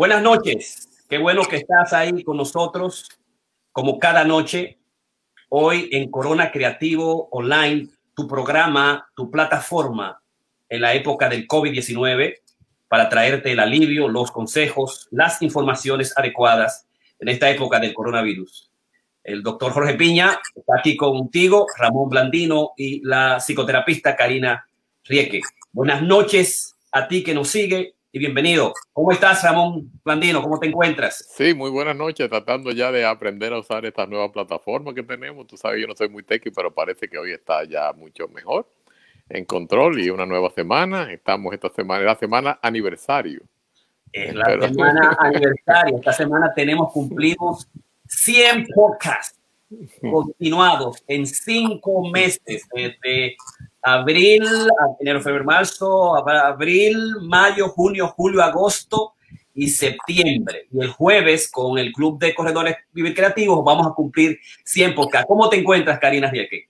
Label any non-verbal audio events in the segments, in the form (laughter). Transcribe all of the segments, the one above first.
Buenas noches. Qué bueno que estás ahí con nosotros, como cada noche, hoy en Corona Creativo Online, tu programa, tu plataforma en la época del COVID-19 para traerte el alivio, los consejos, las informaciones adecuadas en esta época del coronavirus. El doctor Jorge Piña está aquí contigo, Ramón Blandino y la psicoterapista Karina Rieke. Buenas noches a ti que nos sigue y bienvenido. ¿Cómo estás, Ramón Blandino? ¿Cómo te encuentras? Sí, muy buenas noches. Tratando ya de aprender a usar esta nueva plataforma que tenemos. Tú sabes, yo no soy muy técnico, pero parece que hoy está ya mucho mejor en control y una nueva semana. Estamos esta semana, la semana aniversario. Es la semana aniversario. Esta semana tenemos, cumplimos 100 podcasts (laughs) continuados en cinco meses, desde abril, enero, febrero, marzo, abril, mayo, junio, julio, agosto y septiembre. Y el jueves, con el Club de Corredores Vivir Creativos, vamos a cumplir 100 podcasts. ¿Cómo te encuentras, Karina Rieke?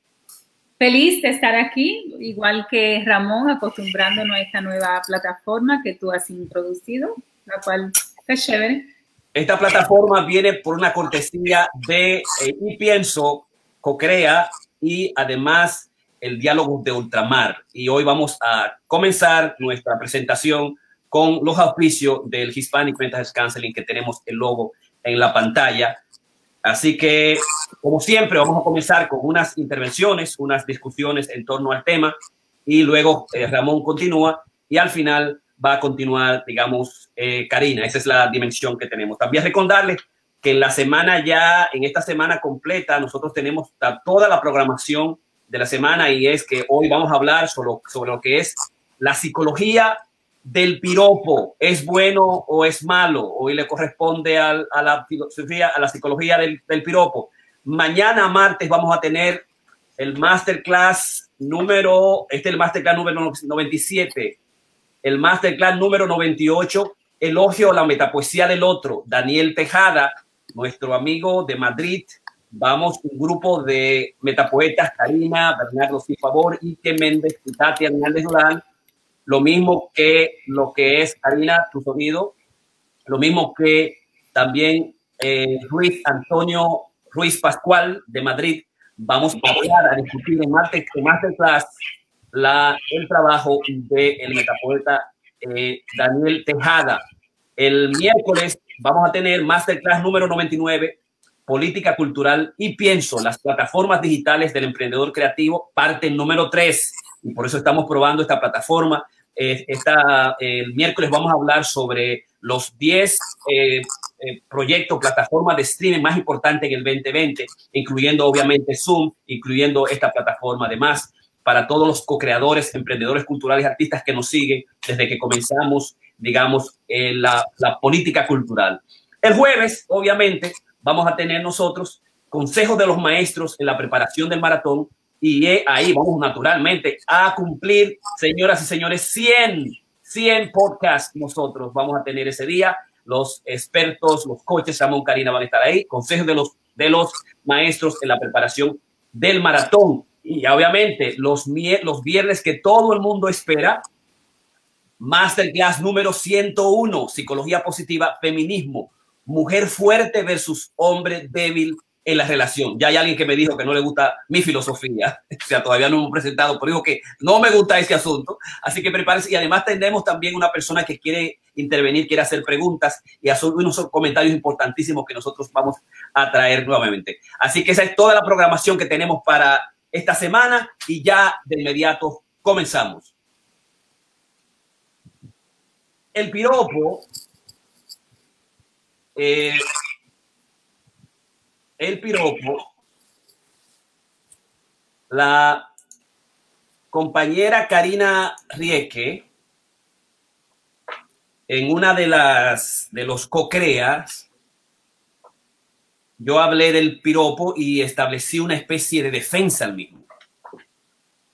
Feliz de estar aquí, igual que Ramón, acostumbrándonos a esta nueva plataforma que tú has introducido, la cual está chévere. Esta plataforma viene por una cortesía de eh, Y Pienso, Cocrea y además el diálogo de ultramar. Y hoy vamos a comenzar nuestra presentación con los auspicios del Hispanic Mental Counseling que tenemos el logo en la pantalla. Así que, como siempre, vamos a comenzar con unas intervenciones, unas discusiones en torno al tema y luego eh, Ramón continúa y al final va a continuar, digamos, eh, Karina. Esa es la dimensión que tenemos. También recordarles que en la semana ya, en esta semana completa, nosotros tenemos toda la programación de la semana y es que hoy vamos a hablar sobre, sobre lo que es la psicología del piropo es bueno o es malo. Hoy le corresponde a, la filosofía, a la psicología del, piropo. Mañana martes vamos a tener el masterclass número, este es el masterclass número 97, el masterclass número 98, elogio a la metapoesía del otro, Daniel Tejada, nuestro amigo de Madrid. Vamos un grupo de metapoetas, Karina, Bernardo Favor, Ike Méndez Tati Hernández Durán lo mismo que lo que es Karina, tu sonido, lo mismo que también eh, Ruiz Antonio Ruiz Pascual de Madrid. Vamos a hablar, a discutir en, Masterclass la, el trabajo del el metapoeta eh, Daniel Tejada. El miércoles vamos a tener Masterclass número 99, Política Cultural y Pienso, las plataformas digitales del emprendedor creativo, parte número 3. Y por eso estamos probando esta plataforma esta, el miércoles vamos a hablar sobre los 10 eh, eh, proyectos, plataformas de streaming más importantes en el 2020, incluyendo obviamente Zoom, incluyendo esta plataforma. Además, para todos los co-creadores, emprendedores culturales, artistas que nos siguen desde que comenzamos, digamos, la, la política cultural. El jueves, obviamente, vamos a tener nosotros consejos de los maestros en la preparación del maratón y ahí vamos naturalmente a cumplir, señoras y señores, 100, 100 podcasts nosotros vamos a tener ese día. Los expertos, los coches, Ramón Karina van a estar ahí, consejos de los, de los maestros en la preparación del maratón. Y obviamente los, los viernes que todo el mundo espera, Masterclass número 101, Psicología Positiva, Feminismo, Mujer Fuerte versus Hombre Débil en la relación. Ya hay alguien que me dijo que no le gusta mi filosofía, (laughs) o sea, todavía no hemos presentado, pero dijo que no me gusta ese asunto, así que prepárense. Y además tendremos también una persona que quiere intervenir, quiere hacer preguntas y hacer unos comentarios importantísimos que nosotros vamos a traer nuevamente. Así que esa es toda la programación que tenemos para esta semana y ya de inmediato comenzamos. El piropo eh, el piropo, la compañera Karina Rieke, en una de las de los co-creas, yo hablé del piropo y establecí una especie de defensa al mismo.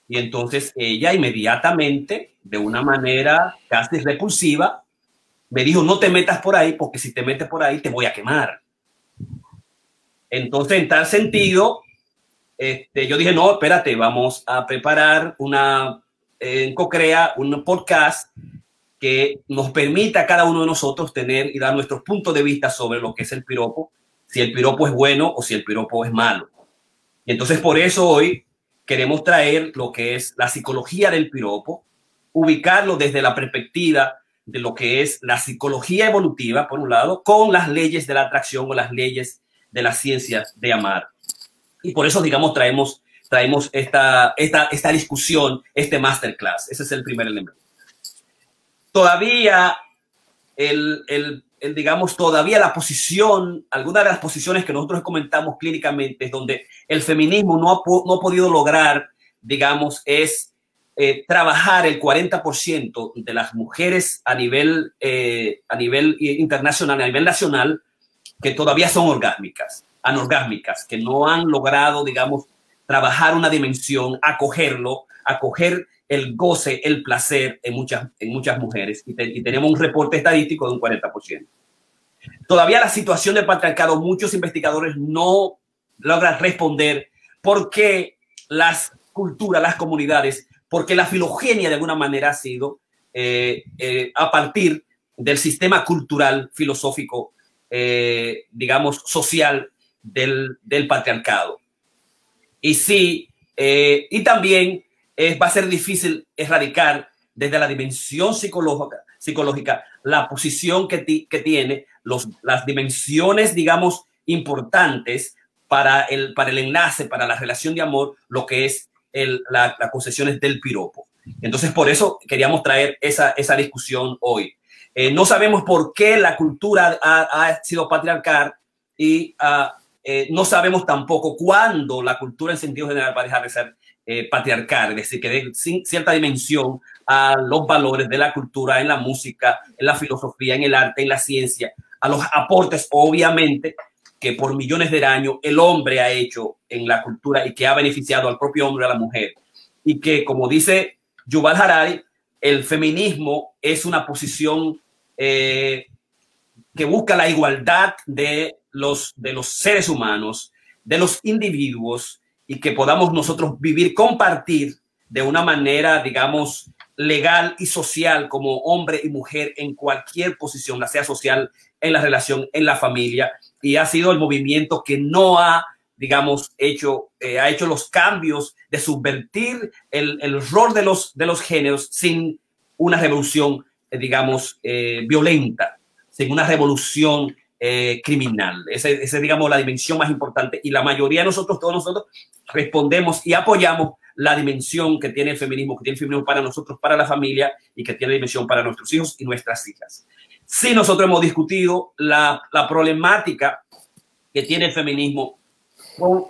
Y entonces ella inmediatamente, de una manera casi repulsiva, me dijo, no te metas por ahí, porque si te metes por ahí te voy a quemar. Entonces, en tal sentido, este, yo dije, no, espérate, vamos a preparar una, en Cocrea, un podcast que nos permita a cada uno de nosotros tener y dar nuestros puntos de vista sobre lo que es el piropo, si el piropo es bueno o si el piropo es malo. Y entonces por eso hoy queremos traer lo que es la psicología del piropo, ubicarlo desde la perspectiva de lo que es la psicología evolutiva, por un lado, con las leyes de la atracción o las leyes de las ciencias de amar. Y por eso, digamos, traemos, traemos esta, esta, esta discusión, este masterclass. Ese es el primer elemento. Todavía el, el, digamos, todavía la posición, alguna de las posiciones que nosotros comentamos clínicamente, es donde el feminismo no ha, no ha podido lograr, digamos, es eh, trabajar el 40% de las mujeres a nivel, eh, a nivel internacional, a nivel nacional, que todavía son orgásmicas, anorgásmicas, que no han logrado, digamos, trabajar una dimensión, acogerlo, acoger el goce, el placer en muchas, en muchas mujeres. Y, y tenemos un reporte estadístico de un 40%. Todavía la situación del patriarcado, muchos investigadores no logran responder por qué las culturas, las comunidades porque la filogenia de alguna manera ha sido eh, eh, a partir del sistema cultural, filosófico, eh, digamos, social del, del, patriarcado. Y sí, y también va a ser difícil erradicar desde la dimensión psicológica, la posición que, que tiene, los, las dimensiones, digamos, importantes para el, para el enlace, para la relación de amor, lo que es la, las concesiones del piropo. Entonces, por eso queríamos traer esa, esa discusión hoy. Eh, no sabemos por qué la cultura ha, sido patriarcal y uh, eh, no sabemos tampoco cuándo la cultura en sentido general va a dejar de ser eh, patriarcal, es decir, que dé cierta dimensión a los valores de la cultura en la música, en la filosofía, en el arte, en la ciencia, a los aportes, obviamente, que por millones de años el hombre ha hecho en la cultura y que ha beneficiado al propio hombre y a la mujer. Y que, como dice Yuval Harari, el feminismo es una posición eh, que busca la igualdad de los, de los seres humanos, de los individuos, y que podamos nosotros vivir, compartir de una manera, digamos, legal y social como hombre y mujer en cualquier posición, la sea social, en la relación, en la familia, y ha sido el movimiento que no ha, digamos, hecho, eh, ha hecho los cambios de subvertir el, el, rol de los, de los géneros sin una revolución, eh, digamos, eh, violenta, sin una revolución criminal. Esa es, digamos, la dimensión más importante y la mayoría de nosotros, todos nosotros, respondemos y apoyamos la dimensión que tiene el feminismo, que tiene el feminismo para nosotros, para la familia y que tiene dimensión para nuestros hijos y nuestras hijas. Sí, nosotros hemos discutido la, problemática que tiene el feminismo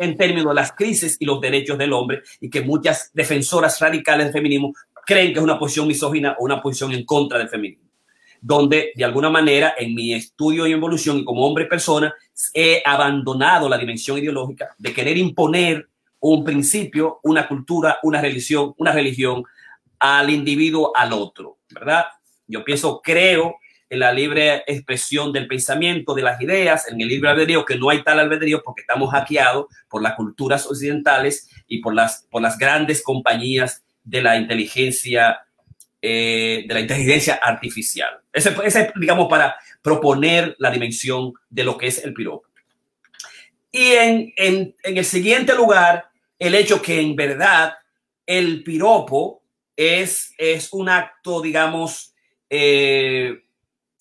en términos de las crisis y los derechos del hombre y que muchas defensoras radicales del feminismo creen que es una posición misógina o una posición en contra del feminismo. Donde, de alguna manera, en mi estudio y evolución y como hombre persona, he abandonado la dimensión ideológica de querer imponer un principio, una cultura, una religión, una religión al individuo, al otro, ¿verdad? Yo pienso, creo en la libre expresión del pensamiento, de las ideas, en el libre albedrío, que no hay tal albedrío porque estamos hackeados por las culturas occidentales y por las, por las grandes compañías de la inteligencia, eh, de la inteligencia artificial. Ese, ese, digamos, para proponer la dimensión de lo que es el piropo. Y en, en, en el siguiente lugar, el hecho que en verdad el piropo es, es un acto, digamos, eh,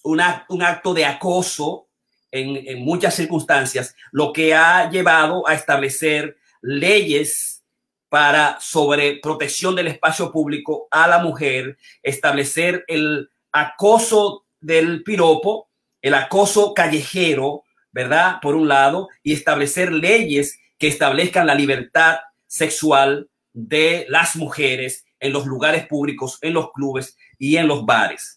un acto de acoso en, en, muchas circunstancias, lo que ha llevado a establecer leyes para sobre protección del espacio público a la mujer, establecer el acoso del piropo, el acoso callejero, ¿verdad? Por un lado, y establecer leyes que establezcan la libertad sexual de las mujeres en los lugares públicos, en los clubes y en los bares.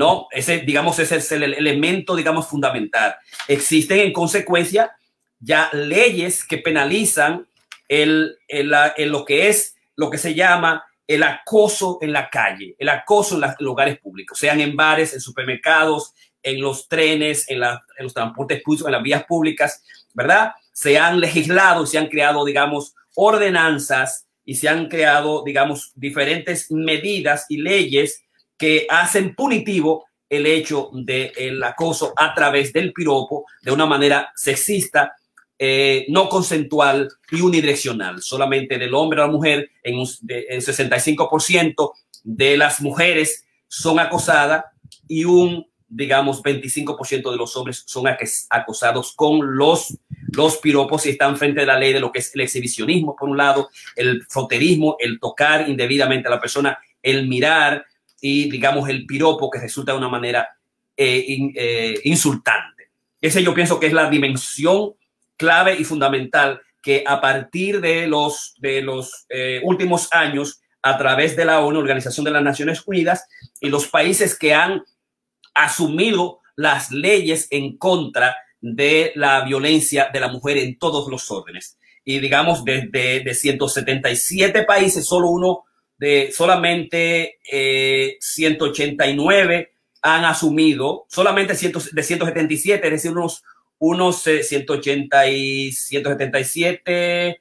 ¿No? Ese, digamos, ese es el elemento, digamos, fundamental. Existen en consecuencia ya leyes que penalizan el, el, el, lo que es, lo que se llama el acoso en la calle, el acoso en los lugares públicos, sean en bares, en supermercados, en los trenes, en, la, en los transportes públicos, en las vías públicas, ¿verdad? Se han legislado, se han creado, digamos, ordenanzas y se han creado, digamos, diferentes medidas y leyes que hacen punitivo el hecho del acoso a través del piropo de una manera sexista, eh, no consensual y unidireccional, solamente del hombre a la mujer, en, un, en 65% de las mujeres son acosadas y un, digamos, 25% de los hombres son acosados con los, los piropos y están frente a la ley de lo que es el exhibicionismo, por un lado, el froterismo, el tocar indebidamente a la persona, el mirar y, digamos, el piropo que resulta de una manera eh, eh, insultante. Ese yo pienso que es la dimensión clave y fundamental que a partir de los, de los eh, últimos años, a través de la ONU, Organización de las Naciones Unidas, y los países que han asumido las leyes en contra de la violencia de la mujer en todos los órdenes. Y digamos, desde de 177 países, solo uno de solamente 189 eh, han asumido, solamente de 177, es decir, unos, unos 180 eh, y 177,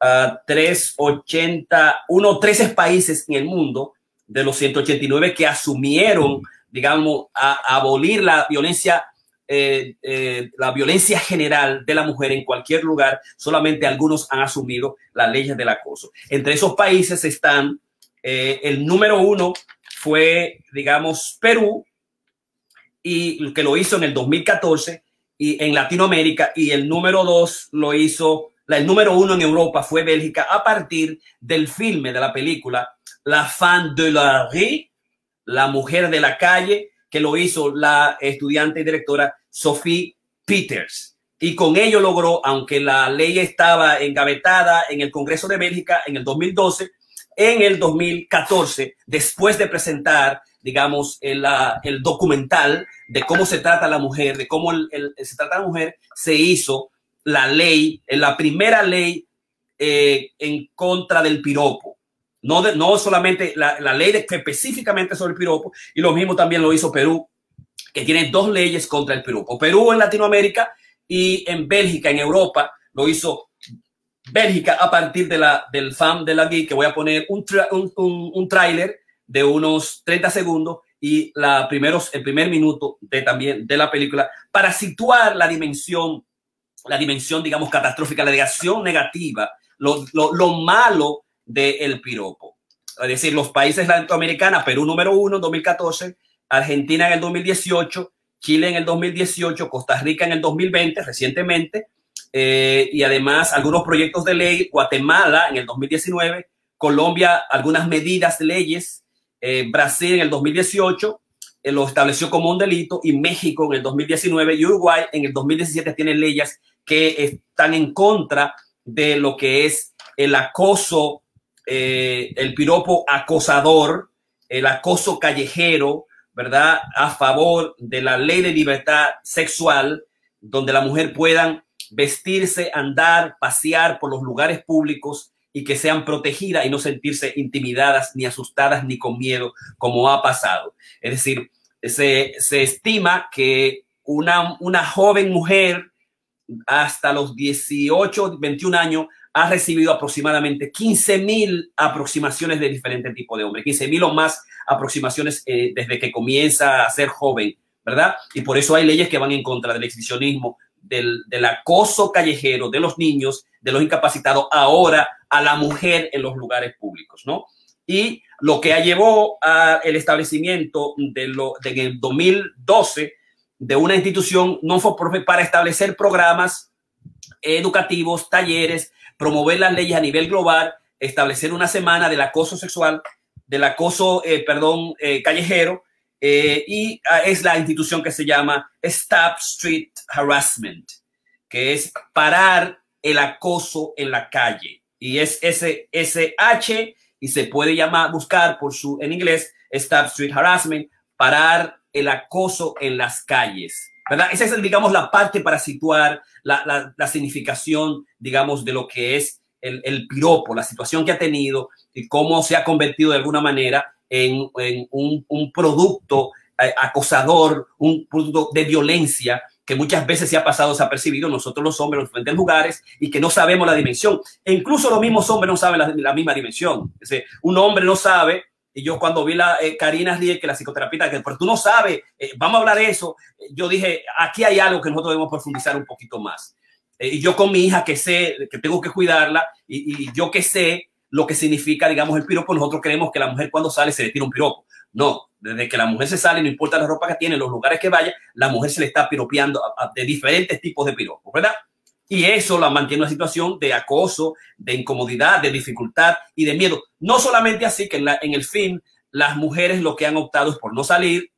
uh, 380, unos 13 países en el mundo de los 189 que asumieron, digamos, a, abolir la violencia eh, la violencia general de la mujer en cualquier lugar, solamente algunos han asumido las leyes del acoso. Entre esos países están eh, el número uno fue, digamos, Perú, y que lo hizo en el 2014 y en Latinoamérica, y el número dos lo hizo, el número uno en Europa fue Bélgica a partir del filme de la película La Fan de la Rue, La Mujer de la Calle, que lo hizo la estudiante y directora Sophie Peters. Y con ello logró, aunque la ley estaba engavetada en el Congreso de Bélgica en el 2012, en el 2014, después de presentar, digamos, el, documental de cómo se trata la mujer, de cómo se trata la mujer, se hizo la ley, la primera ley eh, en contra del piropo. No, solamente la, ley específicamente sobre el piropo, y lo mismo también lo hizo Perú, que tiene dos leyes contra el piropo. Perú en Latinoamérica y en Bélgica, en Europa, lo hizo Bélgica a partir de la, del fan de la geek, que voy a poner un, un, un, tráiler de unos 30 segundos y la primeros, el primer minuto de también de la película para situar la dimensión, la dimensión, digamos, catastrófica, la negación negativa, lo, lo, lo malo del piropo. Es decir, los países latinoamericanos, Perú número uno en 2014, Argentina en el 2018, Chile en el 2018, Costa Rica en el 2020, recientemente, eh, y además algunos proyectos de ley, Guatemala en el 2019, Colombia algunas medidas leyes, eh, Brasil en el 2018 eh, lo estableció como un delito y México en el 2019 y Uruguay en el 2017 tienen leyes que están en contra de lo que es el acoso, el piropo acosador, el acoso callejero, ¿verdad? A favor de la ley de libertad sexual, donde la mujer puedan vestirse, andar, pasear por los lugares públicos y que sean protegidas y no sentirse intimidadas, ni asustadas, ni con miedo, como ha pasado. Es decir, se, se estima que una, una joven mujer hasta los 18, 21 años ha recibido aproximadamente 15 mil aproximaciones de diferentes tipos de hombres, 15 mil o más aproximaciones eh, desde que comienza a ser joven, ¿verdad? Y por eso hay leyes que van en contra del exhibicionismo, del, acoso callejero de los niños, de los incapacitados, ahora a la mujer en los lugares públicos, ¿no? Y lo que llevó al establecimiento de lo, de en el 2012 de una institución no fue para establecer programas educativos, talleres, promover las leyes a nivel global, establecer una semana del acoso sexual, del acoso, eh, perdón, eh, callejero, eh, y ah, es la institución que se llama Stop Street Harassment, que es parar el acoso en la calle. Y es SSH y se puede llamar, buscar por su, en inglés, Stop Street Harassment, parar el acoso en las calles. ¿verdad? Esa es, digamos, la parte para situar la, la, significación, digamos, de lo que es el, el, piropo, la situación que ha tenido y cómo se ha convertido de alguna manera en, un, producto eh, acosador, un producto de violencia que muchas veces se ha pasado desapercibido nosotros los hombres en los diferentes lugares y que no sabemos la dimensión. E incluso los mismos hombres no saben la, misma dimensión. un hombre no sabe y yo cuando vi la eh, Karina Rieke, la psicoterapeuta, que pero tú no sabes, eh, vamos a hablar de eso, yo dije, aquí hay algo que nosotros debemos profundizar un poquito más. Eh, y yo con mi hija que sé, que tengo que cuidarla, y, y, yo que sé lo que significa, digamos, el piropo, nosotros creemos que la mujer cuando sale se le tira un piropo. No, desde que la mujer se sale, no importa la ropa que tiene, los lugares que vaya, la mujer se le está piropeando de diferentes tipos de piropos, ¿verdad? Y eso la mantiene en una situación de acoso, de incomodidad, de dificultad y de miedo. No solamente así que en, el fin, las mujeres lo que han optado es por no salir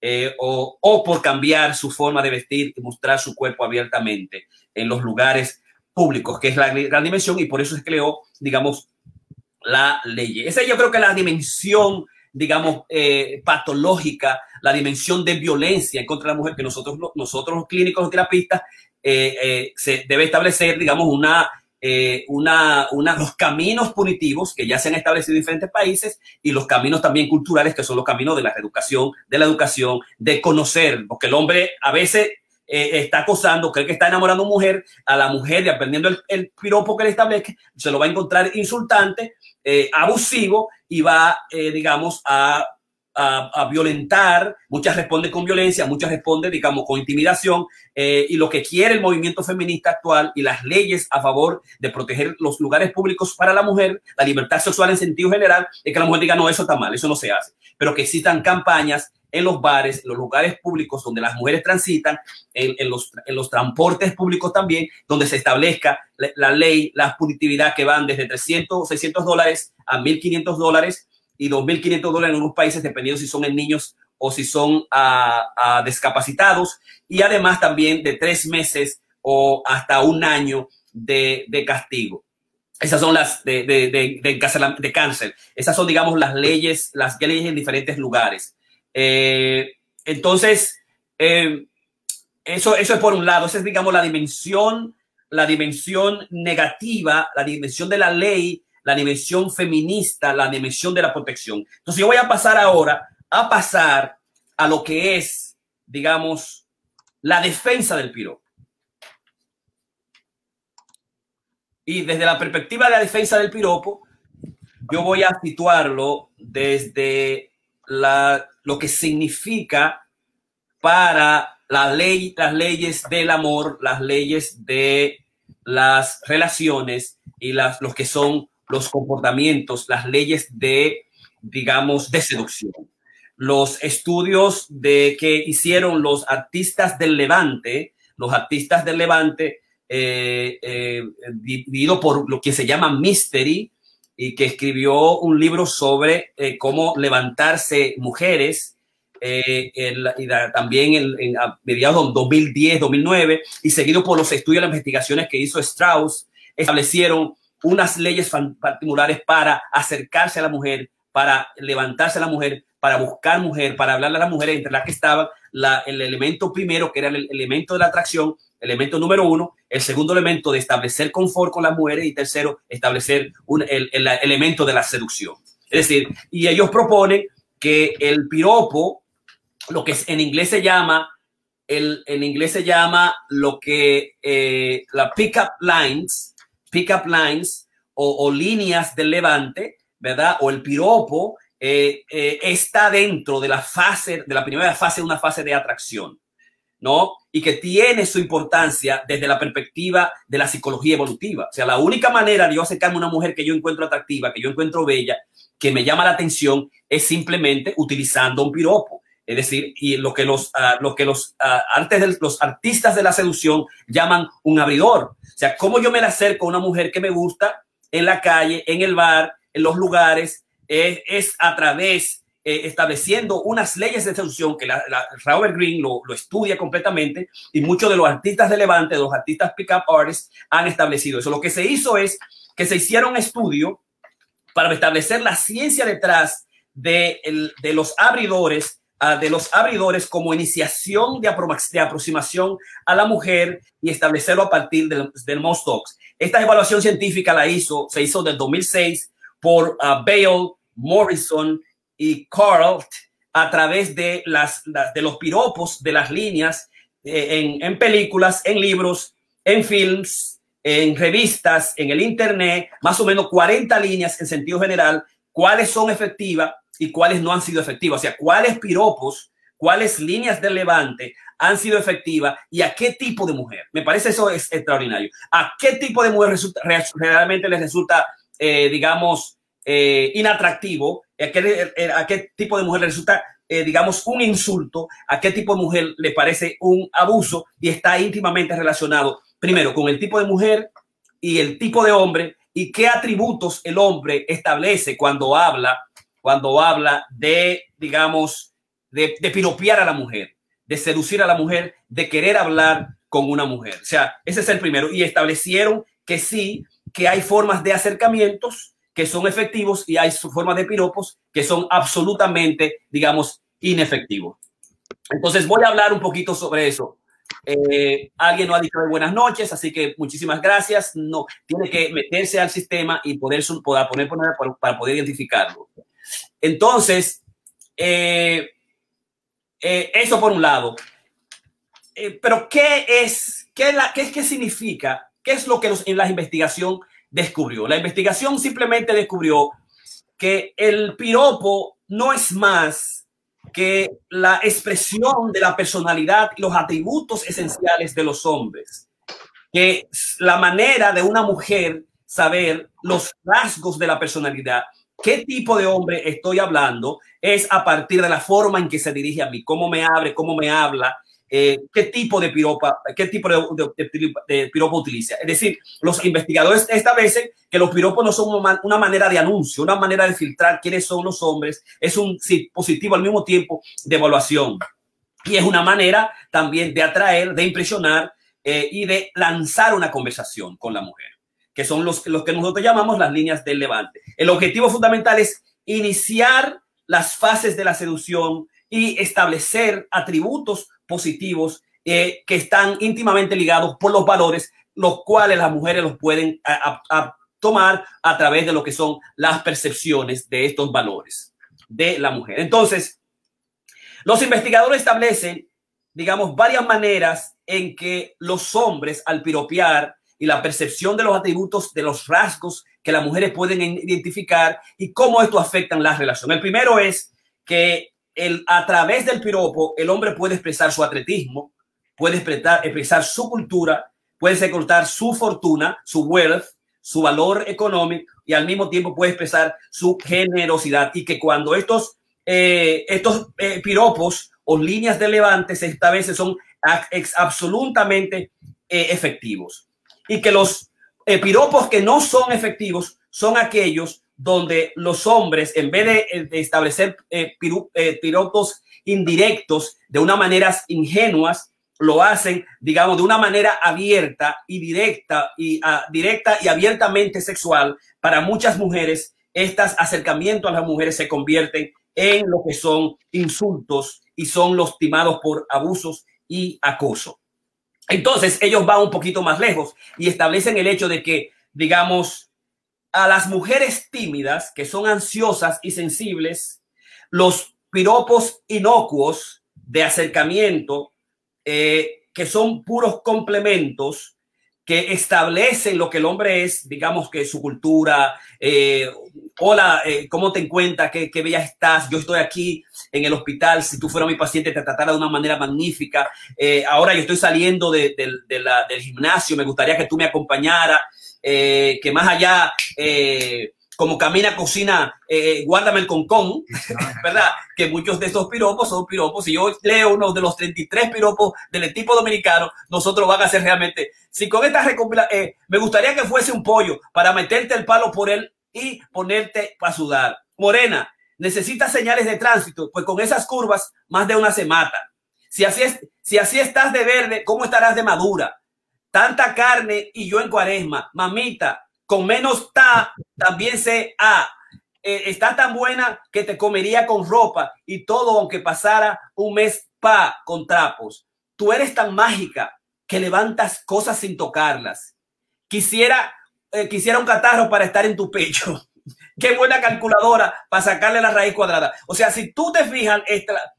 eh, o, o, por cambiar su forma de vestir y mostrar su cuerpo abiertamente en los lugares públicos, que es la gran dimensión y por eso se creó, digamos, la ley. Esa yo creo que la dimensión, digamos, eh, patológica, la dimensión de violencia en contra de la mujer que nosotros, nosotros los clínicos, los terapistas, eh, eh, se debe establecer, digamos, una, eh, una, una, los caminos punitivos que ya se han establecido en diferentes países y los caminos también culturales, que son los caminos de la educación, de la educación, de conocer, porque el hombre a veces está acosando, cree que está enamorando a una mujer, a la mujer y aprendiendo el, el piropo que le establece, se lo va a encontrar insultante, eh, abusivo y va, eh, digamos, a a, violentar, muchas responden con violencia, muchas responden, digamos, con intimidación, eh, y lo que quiere el movimiento feminista actual y las leyes a favor de proteger los lugares públicos para la mujer, la libertad sexual en sentido general, es que la mujer diga, no, eso está mal, eso no se hace, pero que existan campañas en los bares, en los lugares públicos donde las mujeres transitan, en, los, en los transportes públicos también, donde se establezca la, ley, la punitividad que van desde 300 600 dólares a 1.500 dólares y 2.500 dólares en unos países, dependiendo si son en niños o si son uh, uh, discapacitados, y además también de tres meses o hasta un año de, de castigo. Esas son las de, de, de cáncer. Esas son, digamos, las leyes, las leyes en diferentes lugares. Eh, entonces, eh, eso, eso es por un lado. Esa es, digamos, la dimensión, la dimensión negativa, la dimensión de la ley la dimensión feminista, la dimensión de la protección. Entonces yo voy a pasar ahora a pasar a lo que es, digamos, la defensa del piropo. Y desde la perspectiva de la defensa del piropo, yo voy a situarlo desde la, lo que significa para la ley, las leyes del amor, las leyes de las relaciones y las, los que son los comportamientos, las leyes de, digamos, de seducción. Los estudios de que hicieron los artistas del Levante, los artistas del Levante, eh, eh, dividido por lo que se llama Mystery, y que escribió un libro sobre eh, cómo levantarse mujeres, y también en, en, a mediados 2010, 2009, y seguido por los estudios y las investigaciones que hizo Strauss, establecieron unas leyes particulares para acercarse a la mujer, para levantarse a la mujer, para buscar mujer, para hablarle a la mujer, entre las que estaba el elemento primero, que era el elemento de la atracción, elemento número uno, el segundo elemento de establecer confort con las mujeres y tercero, establecer un, el, el, el elemento de la seducción. Es decir, y ellos proponen que el piropo, lo que en inglés se llama, el, en inglés se llama lo que eh, la pick-up lines, pick-up lines o, líneas del levante, ¿verdad? O el piropo eh, eh, está dentro de la fase, de la primera fase, una fase de atracción, ¿no? Y que tiene su importancia desde la perspectiva de la psicología evolutiva. O sea, la única manera de yo acercarme a una mujer que yo encuentro atractiva, que yo encuentro bella, que me llama la atención, es simplemente utilizando un piropo. Es decir, y lo que los, uh, que los, uh, antes de, los artistas de la seducción llaman un abridor. O sea, cómo yo me la acerco a una mujer que me gusta en la calle, en el bar, en los lugares, eh, es a través, eh, estableciendo unas leyes de seducción que la, la Robert Green lo, lo, estudia completamente y muchos de los artistas de Levante, los artistas pick-up artists, han establecido eso. Lo que se hizo es que se hiciera un estudio para establecer la ciencia detrás de, el, de los abridores uh, de los abridores como iniciación de, de, aproximación a la mujer y establecerlo a partir del, del Most Dogs. Esta evaluación científica la hizo, se hizo del 2006 por uh, Bale, Morrison y Carl a través de, las, de los piropos de las líneas eh, en, en películas, en libros, en films, en revistas, en el internet, más o menos 40 líneas en sentido general cuáles son efectivas y cuáles no han sido efectivas. O sea, cuáles piropos, cuáles líneas de levante han sido efectivas y a qué tipo de mujer. Me parece eso es extraordinario. ¿A qué tipo de mujer resulta, realmente les resulta, eh, digamos, eh, inatractivo? ¿A qué, eh, ¿A qué tipo de mujer les resulta eh, digamos, un insulto, a qué tipo de mujer le parece un abuso y está íntimamente relacionado, primero, con el tipo de mujer y el tipo de hombre y qué atributos el hombre establece cuando habla, cuando habla de, digamos, de, de piropear a la mujer, de seducir a la mujer, de querer hablar con una mujer. O sea, ese es el primero. Y establecieron que sí, que hay formas de acercamientos que son efectivos y hay formas de piropos que son absolutamente, digamos, inefectivo. Entonces voy a hablar un poquito sobre eso. Eh, alguien no ha dicho buenas noches, así que muchísimas gracias. No tiene que meterse al sistema y poder, poder poner, para poder identificarlo. Entonces, eh, eh, eso por un lado. pero ¿qué es, qué, la, qué significa? ¿Qué es lo que en la investigación descubrió? La investigación simplemente descubrió que el piropo no es más que la expresión de la personalidad y los atributos esenciales de los hombres, que la manera de una mujer saber los rasgos de la personalidad, qué tipo de hombre estoy hablando, es a partir de la forma en que se dirige a mí, cómo me abre, cómo me habla, eh, qué tipo de piropa, qué tipo de, piropo utiliza. Es decir, los investigadores establecen que los piropos no son una manera de anuncio, una manera de filtrar quiénes son los hombres, es un dispositivo al mismo tiempo de evaluación. Y es una manera también de atraer, de impresionar eh, y de lanzar una conversación con la mujer, que son los, los que nosotros llamamos las líneas del levante. El objetivo fundamental es iniciar las fases de la seducción y establecer atributos positivos eh, que están íntimamente ligados por los valores, los cuales las mujeres los pueden tomar a través de lo que son las percepciones de estos valores de la mujer. Entonces, los investigadores establecen, digamos, varias maneras en que los hombres al piropear y la percepción de los atributos, de los rasgos que las mujeres pueden identificar y cómo esto afecta la relación. El primero es que el, a través del piropo, el hombre puede expresar su atletismo, puede expresar, expresar su cultura, puede expresar su fortuna, su wealth, su valor económico y al mismo tiempo puede expresar su generosidad. Y que cuando estos, eh, estos eh, piropos o líneas de levante se establecen son absolutamente eh, efectivos. Y que los piropos que no son efectivos son aquellos donde los hombres, en vez de, eh, establecer eh, eh, piropos indirectos de una manera ingenuas, lo hacen, digamos, de una manera abierta y directa y ah, directa y abiertamente sexual. Para muchas mujeres, estos acercamientos a las mujeres se convierten en lo que son insultos y son los timados por abusos y acoso. Entonces, ellos van un poquito más lejos y establecen el hecho de que, digamos, a las mujeres tímidas, que son ansiosas y sensibles, los piropos inocuos de acercamiento, eh, que son puros complementos que establecen lo que el hombre es, digamos que su cultura, eh, hola, eh, ¿cómo te encuentras? ¿Qué, ¿Qué, bella estás? Yo estoy aquí en el hospital, si tú fueras mi paciente te tratara de una manera magnífica, ahora yo estoy saliendo de, del gimnasio, me gustaría que tú me acompañaras. Eh, que más allá, eh, como camina, cocina, eh, guárdame el concón, (laughs) ¿verdad? Que muchos de estos piropos son piropos. Si yo leo uno de los 33 piropos del tipo dominicano, nosotros van a ser realmente, si con esta eh, me gustaría que fuese un pollo para meterte el palo por él y ponerte para sudar. Morena, necesitas señales de tránsito, pues con esas curvas más de una se mata. Si así, es, si así estás de verde, ¿cómo estarás de madura? tanta carne y yo en cuaresma, mamita, con menos ta, también sé a. Eh, está tan buena que te comería con ropa y todo aunque pasara un mes pa con trapos. Tú eres tan mágica que levantas cosas sin tocarlas. Quisiera, eh, quisiera un catarro para estar en tu pecho. (laughs) Qué buena calculadora para sacarle la raíz cuadrada. O sea, si tú te fijas, esta,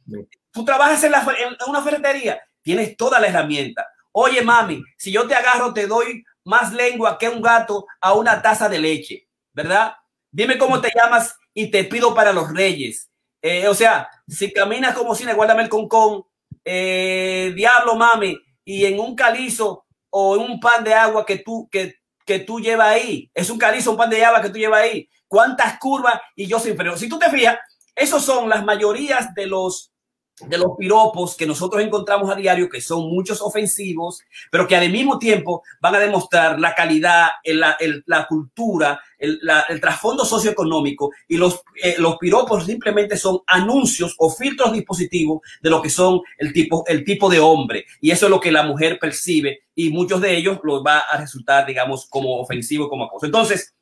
tú trabajas en, la, una ferretería, tienes toda la herramienta. Oye, mami, si yo te agarro, te doy más lengua que un gato a una taza de leche, ¿verdad? Dime cómo te llamas y te pido para los reyes. Eh, o sea, si caminas como cine, guárdame el concón, eh, diablo mami, y en un calizo o en un pan de agua que tú, que, que tú llevas ahí, es un calizo, un pan de agua que tú llevas ahí, cuántas curvas y yo sin freno. Si tú te fijas, esos son las mayorías de los de los piropos que nosotros encontramos a diario, que son muchos ofensivos, pero que al mismo tiempo van a demostrar la calidad, la, la cultura, el, el, trasfondo socioeconómico y los, eh, los piropos simplemente son anuncios o filtros dispositivos de lo que son el tipo, el tipo de hombre. Y eso es lo que la mujer percibe y muchos de ellos los va a resultar, digamos, como ofensivo, como acoso. Entonces,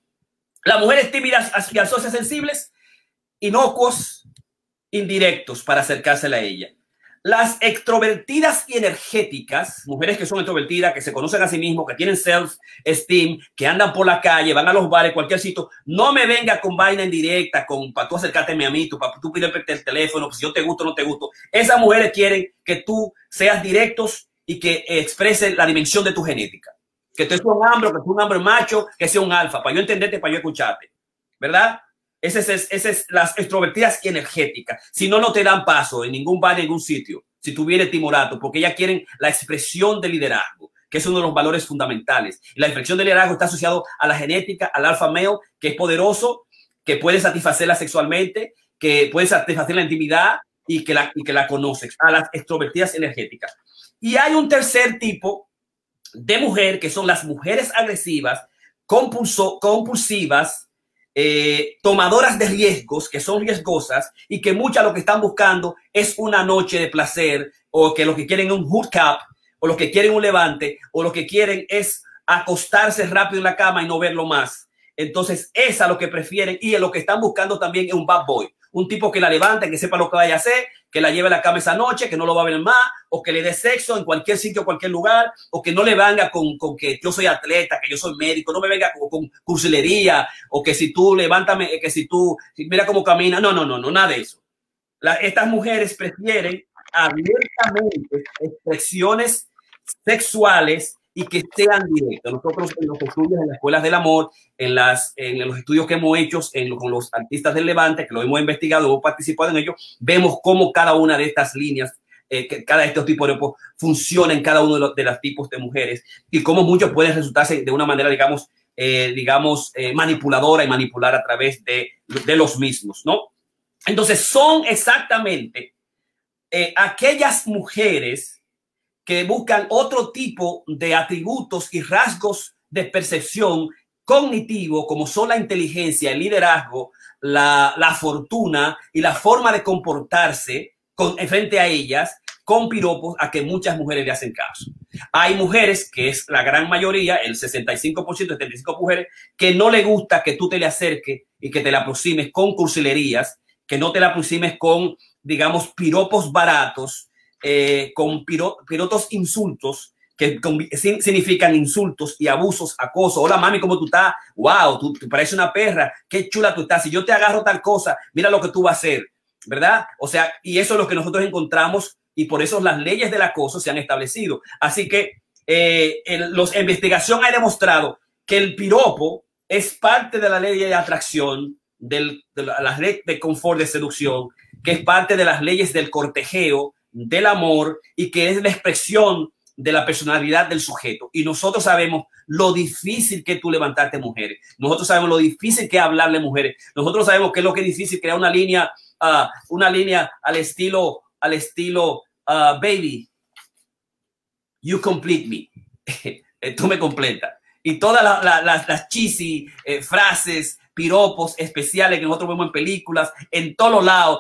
las mujeres tímidas y socias sensibles, inocuos, indirectos para acercarse a ella. Las extrovertidas y energéticas, mujeres que son extrovertidas, que se conocen a sí mismos, que tienen self-esteem, que andan por la calle, van a los bares, cualquier sitio, no me venga con vaina en directa, con para tú acercarte a mí, tú, para tú pedirme el teléfono, si yo te gusto o no te gusto. Esas mujeres quieren que tú seas directos y que exprese la dimensión de tu genética. Que tú seas un hambre, que tú un hambre macho, que sea un alfa, para yo entenderte, para yo escucharte. ¿Verdad? Esas es, es las extrovertidas energéticas. Si no, no te dan paso en ningún bar, en ningún sitio. Si tú vienes timorato, porque ellas quieren la expresión del liderazgo, que es uno de los valores fundamentales. Y la expresión del liderazgo está asociado a la genética, al alfa male, que es poderoso, que puede satisfacerla sexualmente, que puede satisfacer la intimidad y que la, y que la conoces, a las extrovertidas energéticas. Y hay un tercer tipo de mujer, que son las mujeres agresivas, compulso, compulsivas, eh, tomadoras de riesgos, que son riesgosas y que muchas lo que están buscando es una noche de placer o que lo que quieren es un hookup o lo que quieren un levante o lo que quieren es acostarse rápido en la cama y no verlo más. Entonces, esa lo que prefieren y lo que están buscando también es un bad boy, un tipo que la levante, que sepa lo que vaya a hacer, que la lleve a la cama esa noche, que no lo va a ver más, o que le dé sexo en cualquier sitio, cualquier lugar, o que no le venga con, con que yo soy atleta, que yo soy médico, no me venga con, con cursilería, o que si tú levántame, que si tú, mira cómo camina, no, no, no, no, nada de eso. estas mujeres prefieren abiertamente expresiones sexuales y que sean directos. Nosotros en los estudios en las escuelas del amor, en, las, en los estudios que hemos hecho en, con los artistas del Levante, que lo hemos investigado, hemos participado en ellos, vemos cómo cada una de estas líneas, eh, que cada de estos tipos de funciona en cada uno de los, de los tipos de mujeres y cómo muchos pueden resultarse de una manera, digamos, eh, digamos, eh, manipuladora y manipular a través de, de los mismos, ¿no? Entonces, son exactamente aquellas mujeres que buscan otro tipo de atributos y rasgos de percepción cognitivo, como son la inteligencia, el liderazgo, la, fortuna y la forma de comportarse con, frente a ellas, con piropos a que muchas mujeres le hacen caso. Hay mujeres, que es la gran mayoría, el 65%, 75 mujeres, que no le gusta que tú te le acerques y que te la aproximes con cursilerías, que no te la aproximes con, digamos, piropos baratos, eh, con pirotos insultos que significan insultos y abusos, acoso. Hola mami, ¿cómo tú estás? Wow, tú, pareces una perra, qué chula tú estás. Si yo te agarro tal cosa, mira lo que tú vas a hacer, ¿verdad? O sea, y eso es lo que nosotros encontramos y por eso las leyes del acoso se han establecido. Así que eh, los investigación ha demostrado que el piropo es parte de la ley de atracción, de la, la de confort de seducción, que es parte de las leyes del cortejeo, del amor y que es la expresión de la personalidad del sujeto. Y nosotros sabemos lo difícil que tú levantarte mujeres. Nosotros sabemos lo difícil que hablarle mujeres. Nosotros sabemos que es lo que es difícil crear una línea, uh, una línea al estilo, al estilo, uh, baby, you complete me. (laughs) tú me completas. Y todas las cheesy eh, frases piropos especiales que nosotros vemos en películas, en todos lados,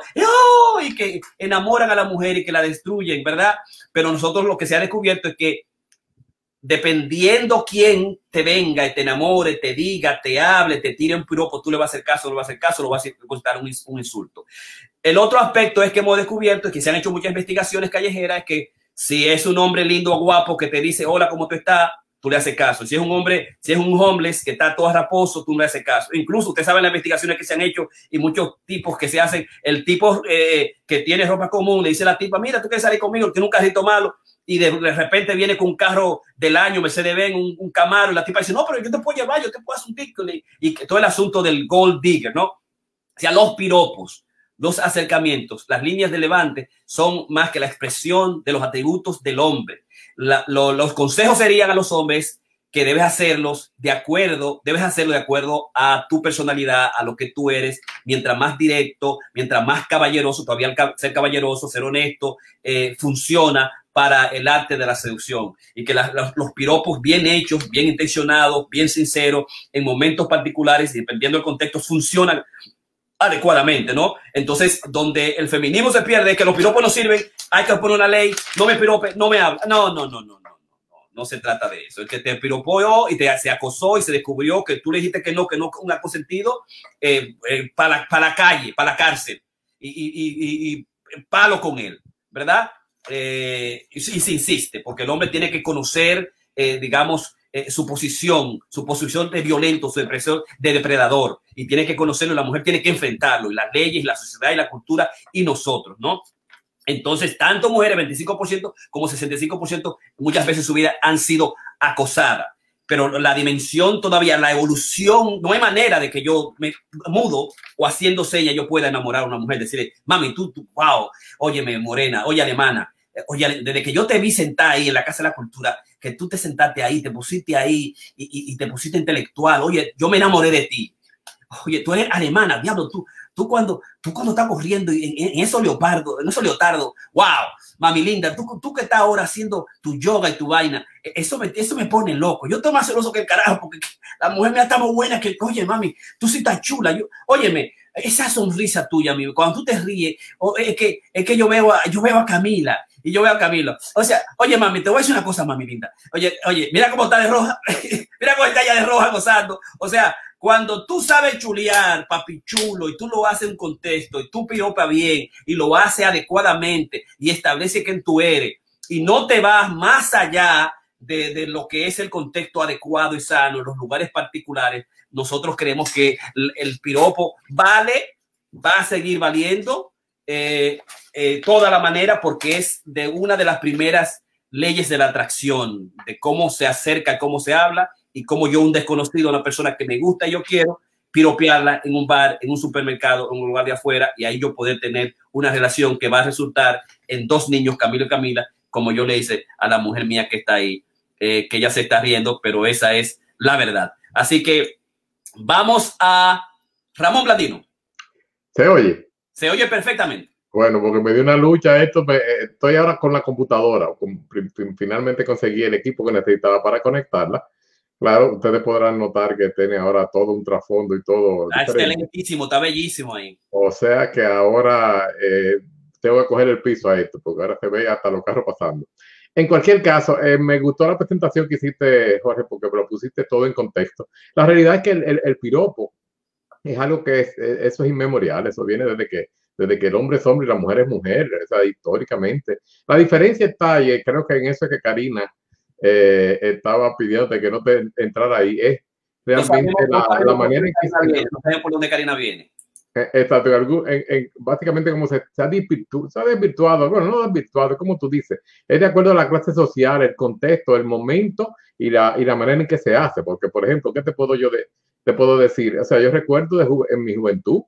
y que enamoran a la mujer y que la destruyen, ¿verdad? Pero nosotros lo que se ha descubierto es que dependiendo quién te venga y te enamore, te diga, te hable, te tire un piropo, tú le vas a hacer caso, no le vas a hacer caso, lo vas a contar un, un insulto. El otro aspecto es que hemos descubierto, es que se han hecho muchas investigaciones callejeras, es que si es un hombre lindo o guapo que te dice, hola, ¿cómo tú estás? Tú le haces caso. Si es un hombre, si es un homeless que está todo raposo, tú no le haces caso. Incluso usted sabe las investigaciones que se han hecho y muchos tipos que se hacen, el tipo eh, que tiene ropa común, le dice a la tipa, mira, tú quieres salir conmigo, tiene un carrito malo y de, repente viene con un carro del año, Mercedes-Benz, un, un, Camaro, y la tipa dice, no, pero yo te puedo llevar, yo te puedo hacer un ticket y, todo el asunto del gold digger, ¿no? sea, los piropos, los acercamientos, las líneas de levante son más que la expresión de los atributos del hombre. Los consejos serían a los hombres que debes hacerlos de acuerdo, debes hacerlo de acuerdo a tu personalidad, a lo que tú eres, mientras más directo, mientras más caballeroso, todavía ser caballeroso, ser honesto, eh, funciona para el arte de la seducción. Y que los, piropos bien hechos, bien intencionados, bien sinceros, en momentos particulares, dependiendo del contexto, funcionan adecuadamente, ¿no? Entonces, donde el feminismo se pierde, que los piropos no sirven, hay que poner una ley, no me pirope, no me habla. No, no, no, no no se trata de eso. El que te piropoó y te se acosó y se descubrió que tú le dijiste que no, que no un consentido eh, eh, para, para la calle, para la cárcel y, y, palo con él, ¿verdad? Eh, y, se insiste, porque el hombre tiene que conocer, digamos, su posición, su posición de violento, su depresión de depredador, y tiene que conocerlo, la mujer tiene que enfrentarlo, y las leyes, la sociedad y la cultura, y nosotros, ¿no? Entonces, tanto mujeres, 25% como 65%, muchas veces su vida han sido acosadas. Pero la dimensión todavía, la evolución, no hay manera de que yo me mudo o haciendo señas yo pueda enamorar a una mujer, decirle, mami, tú, tú, wow, óyeme, morena, oye, alemana, oye, desde que yo te vi sentada ahí en la Casa de la Cultura, que tú te sentaste ahí, te pusiste ahí y, te pusiste intelectual, oye, yo me enamoré de ti. Oye, tú eres alemana, diablo, tú, Tú cuando, tú cuando estás corriendo en, en esos leopardo, en esos leotardo, wow, mami linda, tú, tú que estás ahora haciendo tu yoga y tu vaina, e, eso me, eso me pone loco. Yo estoy más celoso que el carajo porque la mujer me está más buena que, oye, mami, tú sí estás chula. Yo, óyeme, esa sonrisa tuya, amigo, cuando tú te ríes, es que, es que yo veo a, yo veo a Camila y yo veo a Camilo. O sea, oye, mami, te voy a decir una cosa, mami linda. Oye, oye, mira cómo está de roja, (laughs) mira cómo está ya de roja gozando. O sea, cuando tú sabes chulear, papi chulo, y tú lo haces en contexto, y tú piropa bien, y lo haces adecuadamente, y establece quién tú eres, y no te vas más allá de, lo que es el contexto adecuado y sano en los lugares particulares, nosotros creemos que el, piropo vale, va a seguir valiendo eh, eh, toda la manera porque es de una de las primeras leyes de la atracción, de cómo se acerca, cómo se habla y como yo, un desconocido, una persona que me gusta y yo quiero, piropearla en un bar, en un supermercado, en un lugar de afuera, y ahí yo poder tener una relación que va a resultar en dos niños, Camilo y Camila, como yo le hice a la mujer mía que está ahí, eh, que ya se está riendo, pero esa es la verdad. Así que vamos a Ramón Blandino. ¿Se oye? Se oye perfectamente. Bueno, porque me dio una lucha esto, eh, estoy ahora con la computadora, finalmente conseguí el equipo que necesitaba para conectarla Claro, ustedes podrán notar que tiene ahora todo un trasfondo y todo. Está excelentísimo, está bellísimo ahí. O sea que ahora eh, tengo que coger el piso a esto, porque ahora se ve hasta los carros pasando. En cualquier caso, eh, me gustó la presentación que hiciste, Jorge, porque lo pusiste todo en contexto. La realidad es que el, piropo es algo que es, eh, eso es inmemorial, eso viene desde que, desde que el hombre es hombre y la mujer es mujer, o sea, históricamente. La diferencia está, y creo que en eso es que Karina eh, estaba pidiéndote que no te entrara ahí. Es realmente la, manera en que. No sabemos por dónde Karina viene. Eh, exacto, en, básicamente como se, se, ha desvirtuado, bueno, no desvirtuado, como tú dices, es de acuerdo a la clase social, el contexto, el momento y la, y la manera en que se hace, porque por ejemplo, ¿qué te puedo yo de, te puedo decir? O sea, yo recuerdo de, en mi juventud,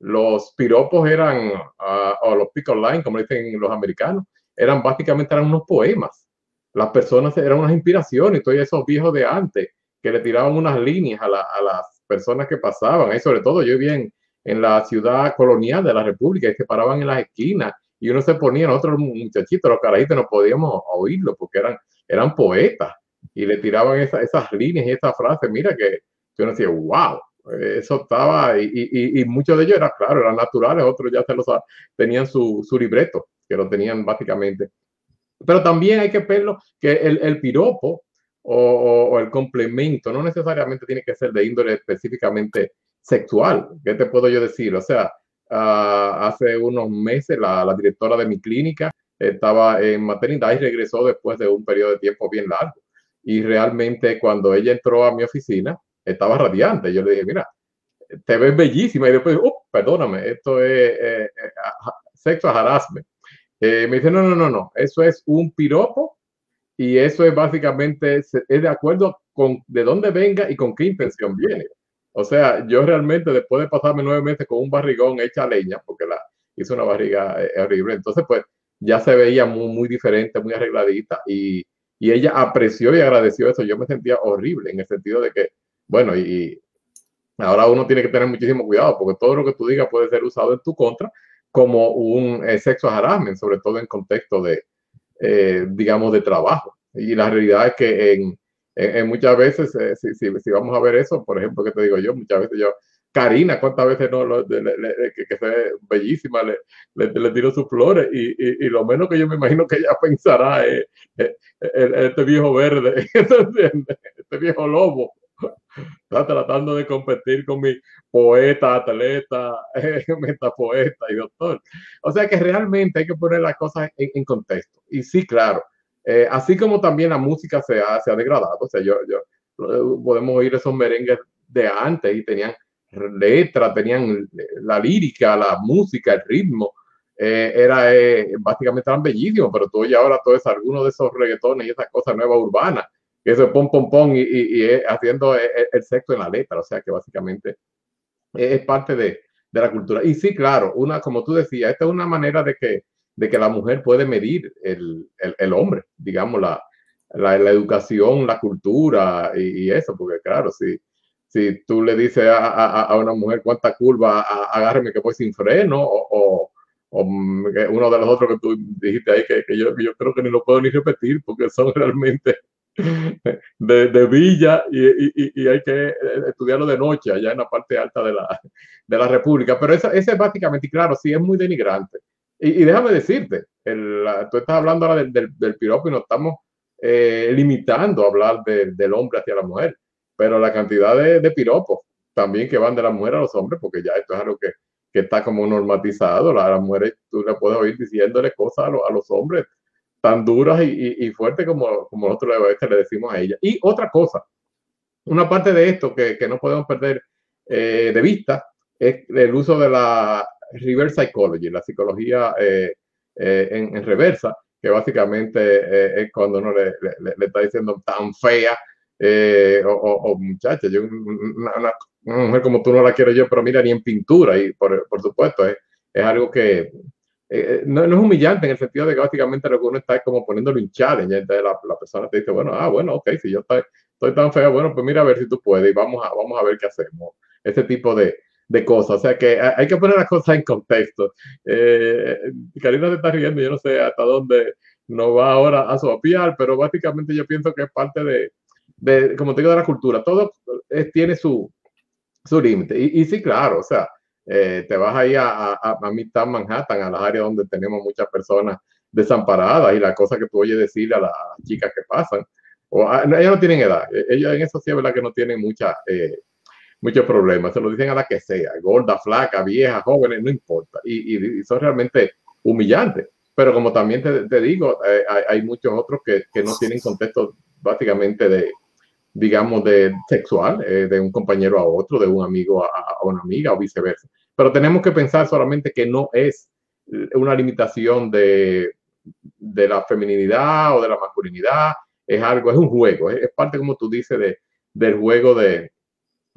los piropos eran, uh, o los pick line, como dicen los americanos, eran básicamente eran unos poemas las personas eran unas inspiraciones, todos esos viejos de antes que le tiraban unas líneas a, las personas que pasaban, y sobre todo yo vivía en, la ciudad colonial de la República y se paraban en las esquinas y uno se ponía, nosotros muchachitos, los carajitos, no podíamos oírlo porque eran, eran poetas y le tiraban esas líneas y esas frases, mira que, yo uno decía, wow, eso estaba, y, muchos de ellos eran, claro, eran naturales, otros ya se los tenían su, su libreto, que lo tenían básicamente. Pero también hay que verlo que el, el piropo o, el complemento no necesariamente tiene que ser de índole específicamente sexual. ¿Qué te puedo yo decir? O sea, ah, hace unos meses la, la, directora de mi clínica estaba en maternidad y regresó después de un periodo de tiempo bien largo. Y realmente cuando ella entró a mi oficina, estaba radiante. Yo le dije, mira, te ves bellísima. Y después, oh, perdóname, esto es eh, eh, sexo harassment. Eh, me dice, no, no, no, no, eso es un piropo y eso es básicamente, es de acuerdo con de dónde venga y con qué intención viene. O sea, yo realmente después de pasarme nueve meses con un barrigón hecha leña, porque la hizo una barriga eh, horrible, entonces pues ya se veía muy, muy diferente, muy arregladita y, y ella apreció y agradeció eso. Yo me sentía horrible en el sentido de que, bueno, y ahora uno tiene que tener muchísimo cuidado porque todo lo que tú digas puede ser usado en tu contra como un eh, sexo harassment, sobre todo en contexto de, eh, digamos, de trabajo. Y la realidad es que en, en, muchas veces, eh, si, si, si, vamos a ver eso, por ejemplo, que te digo yo, muchas veces yo, Karina, ¿cuántas veces no, lo, que, que es bellísima, le, le, tiro sus flores? Y, y, y, lo menos que yo me imagino que ella (laughs) pensará es, este viejo verde, (laughs) este viejo lobo, está tratando de competir con mi poeta, atleta, (laughs) metapoeta y doctor. O sea que realmente hay que poner las cosas en, contexto. Y sí, claro, eh, así como también la música se ha, se ha degradado, o sea, yo, yo, eh, podemos oír esos merengues de antes y tenían letras, tenían la lírica, la música, el ritmo, eh, era básicamente eran bellísimos, pero tú oyes ahora todo eso, algunos de esos reggaetones y esas cosas nuevas urbanas, que eso es pom, pom, pom y, y, haciendo el, el, sexo en la letra, o sea que básicamente es parte de, de, la cultura. Y sí, claro, una, como tú decías, esta es una manera de que, de que la mujer puede medir el, el, el hombre, digamos, la, la, la, educación, la cultura y, y, eso, porque claro, si, si tú le dices a, a, a una mujer cuánta curva, agárreme que voy sin freno, o, o, o, uno de los otros que tú dijiste ahí, que, que yo, yo creo que ni lo puedo ni repetir, porque son realmente de, de Villa y, y, y, hay que estudiarlo de noche allá en la parte alta de la, de la República. Pero ese es básicamente, claro, sí es muy denigrante. Y, déjame decirte, tú estás hablando ahora del, del, piropo y nos estamos eh, limitando a hablar de, del hombre hacia la mujer, pero la cantidad de, piropos también que van de la mujer a los hombres, porque ya esto es algo que, está como normatizado, las la mujeres tú le puedes oír diciéndole cosas a, lo, a los hombres tan duras y, y, fuertes como, como nosotros le decimos a ella. Y otra cosa, una parte de esto que, que no podemos perder eh, de vista es el uso de la reverse psychology, la psicología eh, eh, en, en, reversa, que básicamente eh, es cuando uno le, le, le, está diciendo tan fea eh, o, o, o, muchacha, yo, una, una, una, mujer como tú no la quiero yo, pero mira, ni en pintura, y por, por supuesto, es, es algo que, eh, no, no, es humillante en el sentido de que básicamente lo que uno está es como poniéndolo en challenge. Entonces la, la, persona te dice, bueno, ah, bueno, ok, si yo estoy, estoy, tan fea, bueno, pues mira a ver si tú puedes y vamos a, vamos a ver qué hacemos. Ese tipo de, de cosas. O sea que hay que poner las cosas en contexto. Eh, Karina se está riendo, yo no sé hasta dónde nos va ahora a sopiar, pero básicamente yo pienso que es parte de, de como te digo, de la cultura. Todo es, tiene su, su límite. Y, y sí, claro, o sea, eh, te vas ahí a, a, a Midtown Manhattan, a las áreas donde tenemos muchas personas desamparadas y la cosa que tú oyes decirle a, las chicas que pasan, o a, ellas no tienen edad, e, ellos en eso sí es verdad que no tienen mucha, eh, muchos problemas, se lo dicen a la que sea, gorda, flaca, vieja, jóvenes, no importa, y, y, son realmente humillantes. Pero como también te, te digo, eh, hay, hay, muchos otros que, que, no tienen contexto básicamente de, digamos, de sexual, eh, de un compañero a otro, de un amigo a, una amiga o viceversa. Pero tenemos que pensar solamente que no es una limitación de, de la feminidad o de la masculinidad, es algo, es un juego, es, es parte, como tú dices, de, del juego de,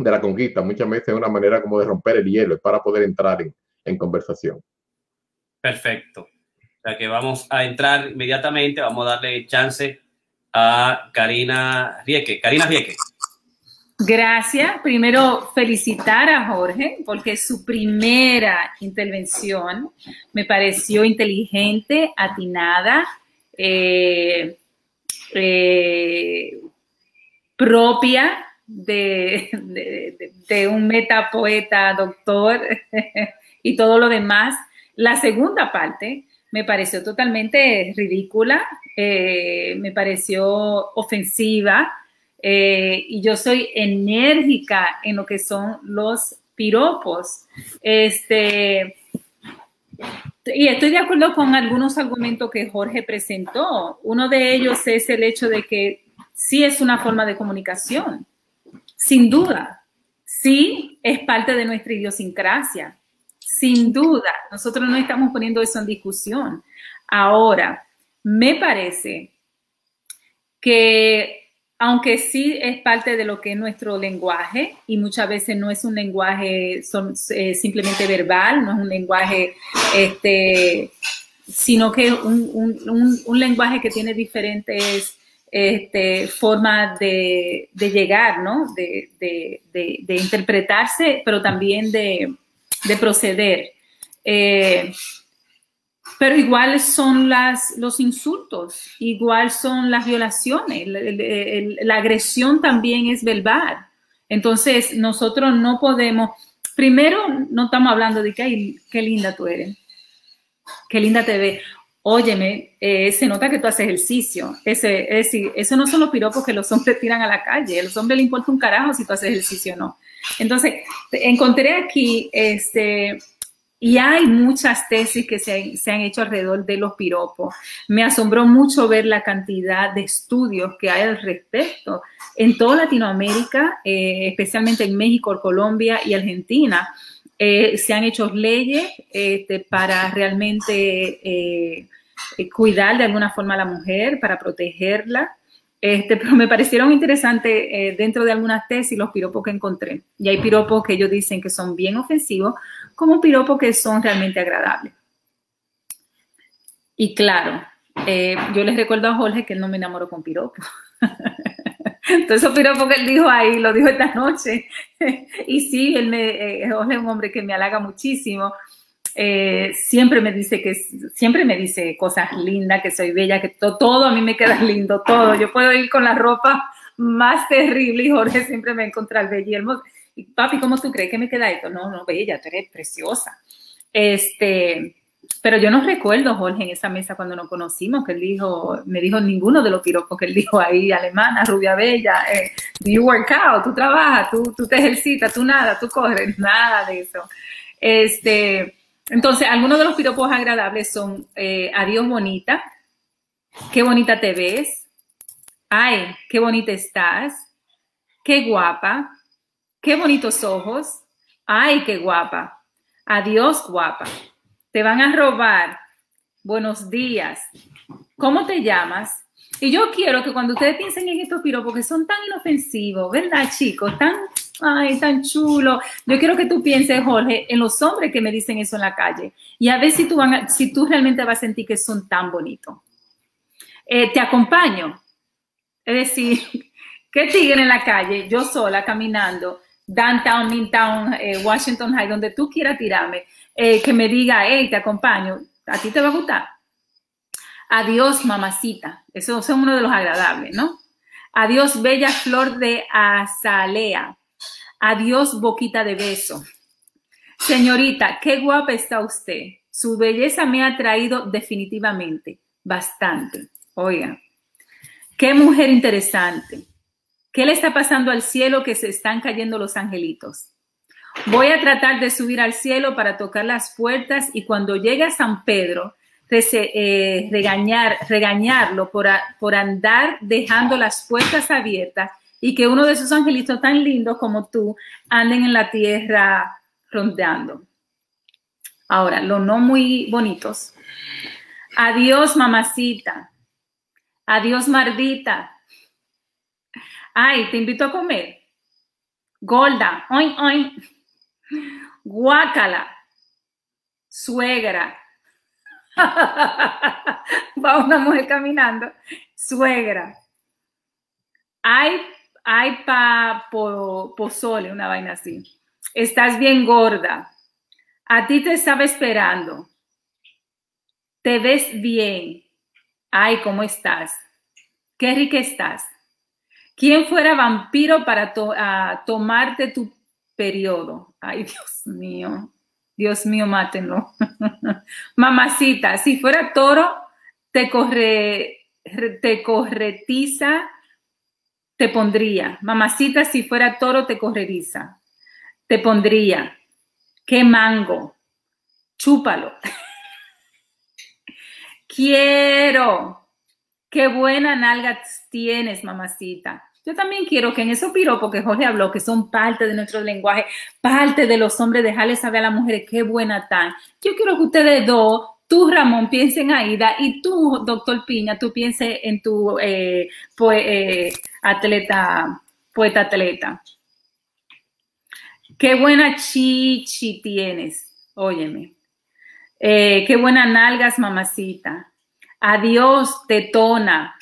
de, la conquista. Muchas veces es una manera como de romper el hielo, para poder entrar en, en conversación. Perfecto. O sea que vamos a entrar inmediatamente, vamos a darle chance a Karina Rieke. Karina Rieke. Gracias. Primero, felicitar a Jorge porque su primera intervención me pareció inteligente, atinada, eh, eh, propia de, de, de, un metapoeta, doctor (laughs) y todo lo demás. La segunda parte me pareció totalmente ridícula, eh, me pareció ofensiva eh, y yo soy enérgica en lo que son los piropos. Este, y estoy de acuerdo con algunos argumentos que Jorge presentó. Uno de ellos es el hecho de que sí es una forma de comunicación, sin duda. Sí es parte de nuestra idiosincrasia, sin duda. Nosotros no estamos poniendo eso en discusión. Ahora, me parece que aunque sí es parte de lo que es nuestro lenguaje y muchas veces no es un lenguaje eh, simplemente verbal, no es un lenguaje, este, sino que un, un, lenguaje que tiene diferentes este, formas de, llegar, ¿no? De, interpretarse, pero también de, proceder. Eh, pero igual son los insultos, igual son las violaciones, la, agresión también es verbal. Entonces, nosotros no podemos, primero, no estamos hablando de que, qué linda tú eres, qué linda te ves. Óyeme, eh, se nota que tú haces ejercicio. Ese, es decir, eso no son los piropos que los hombres tiran a la calle. A los hombres les importa un carajo si tú haces ejercicio o no. Entonces, encontré aquí este, y hay muchas tesis que se, han hecho alrededor de los piropos. Me asombró mucho ver la cantidad de estudios que hay al respecto en toda Latinoamérica, eh, especialmente en México, Colombia y Argentina. Eh, se han hecho leyes este, para realmente eh, cuidar de alguna forma a la mujer, para protegerla. Este, pero me parecieron interesantes dentro de algunas tesis los piropos que encontré. Y hay piropos que ellos dicen que son bien ofensivos, como piropos que son realmente agradables. Y claro, eh, yo les recuerdo a Jorge que él no me enamoró con piropos. (laughs) (laughs) Entonces, esos piropos que él dijo ahí, lo dijo esta noche. (laughs) y sí, él me, eh, es un hombre que me halaga muchísimo. Eh, siempre me dice que siempre me dice cosas lindas, que soy bella, que todo a mí me queda lindo, todo. Yo puedo ir con la ropa más terrible y Jorge siempre me encuentra bella y hermoso papi, ¿cómo tú crees que me queda esto? No, no, bella, tú eres preciosa. Este, pero yo no recuerdo, Jorge, en esa mesa cuando nos conocimos, que él dijo, me dijo ninguno de los piropos que él dijo ahí, alemana, rubia bella, eh, you work out, tú trabajas, tú, tú te ejercitas, tú nada, tú corres, nada de eso. Este, entonces, algunos de los piropos agradables son, eh, adiós bonita, qué bonita te ves, ay, qué bonita estás, qué guapa, Qué bonitos ojos. Ay, qué guapa. Adiós, guapa. Te van a robar. Buenos días. ¿Cómo te llamas? Y yo quiero que cuando ustedes piensen en estos piropos que son tan inofensivos, ¿verdad, chicos? Tan, ay, tan chulo. Yo quiero que tú pienses, Jorge, en los hombres que me dicen eso en la calle y a ver si tú, van si tú realmente vas a sentir que son tan bonitos. Eh, te acompaño. Es decir, (laughs) ¿qué tigre en la calle, yo sola caminando, downtown, midtown, eh, Washington High, donde tú quieras tirarme, eh, que me diga, hey, te acompaño, a ti te va a gustar. Adiós, mamacita. Eso es uno de los agradables, ¿no? Adiós, bella flor de azalea. Adiós, boquita de beso. Señorita, qué guapa está usted. Su belleza me ha traído definitivamente bastante. Oiga, qué mujer interesante. ¿Qué le está pasando al cielo que se están cayendo los angelitos? Voy a tratar de subir al cielo para tocar las puertas y cuando llegue a San Pedro, eh, regañar, regañarlo por, por andar dejando las puertas abiertas y que uno de esos angelitos tan lindos como tú anden en la tierra rondeando. Ahora, los no muy bonitos. Adiós, mamacita. Adiós, mardita. Ay, te invito a comer. Golda, oin, oin. Guácala. Suegra. Va una mujer caminando. Suegra. Hay, hay pa pozole, una vaina así. Estás bien gorda. A ti te estaba esperando. Te ves bien. Ay, ¿cómo estás? Qué rica estás. ¿Quién fuera vampiro para tomarte tu periodo? Ay, Dios mío. Dios mío, mátenlo. (laughs) Mamacita, si fuera toro, te, corre, te corretiza, te pondría. Mamacita, si fuera toro, te correriza. Te pondría. ¿Qué mango? Chúpalo. (laughs) Quiero. Qué buena nalga tienes, mamacita. Yo también quiero que en esos piropos que Jorge habló, que son parte de nuestro lenguaje, parte de los hombres, dejarles saber a las mujeres qué buena están. Yo quiero que ustedes dos, tú Ramón, piensen en Aida y tú, doctor Piña, tú pienses en tu eh, pues, eh, atleta, poeta atleta. Qué buena chichi tienes, óyeme. Eh, qué buenas nalgas, mamacita. Adiós, tetona.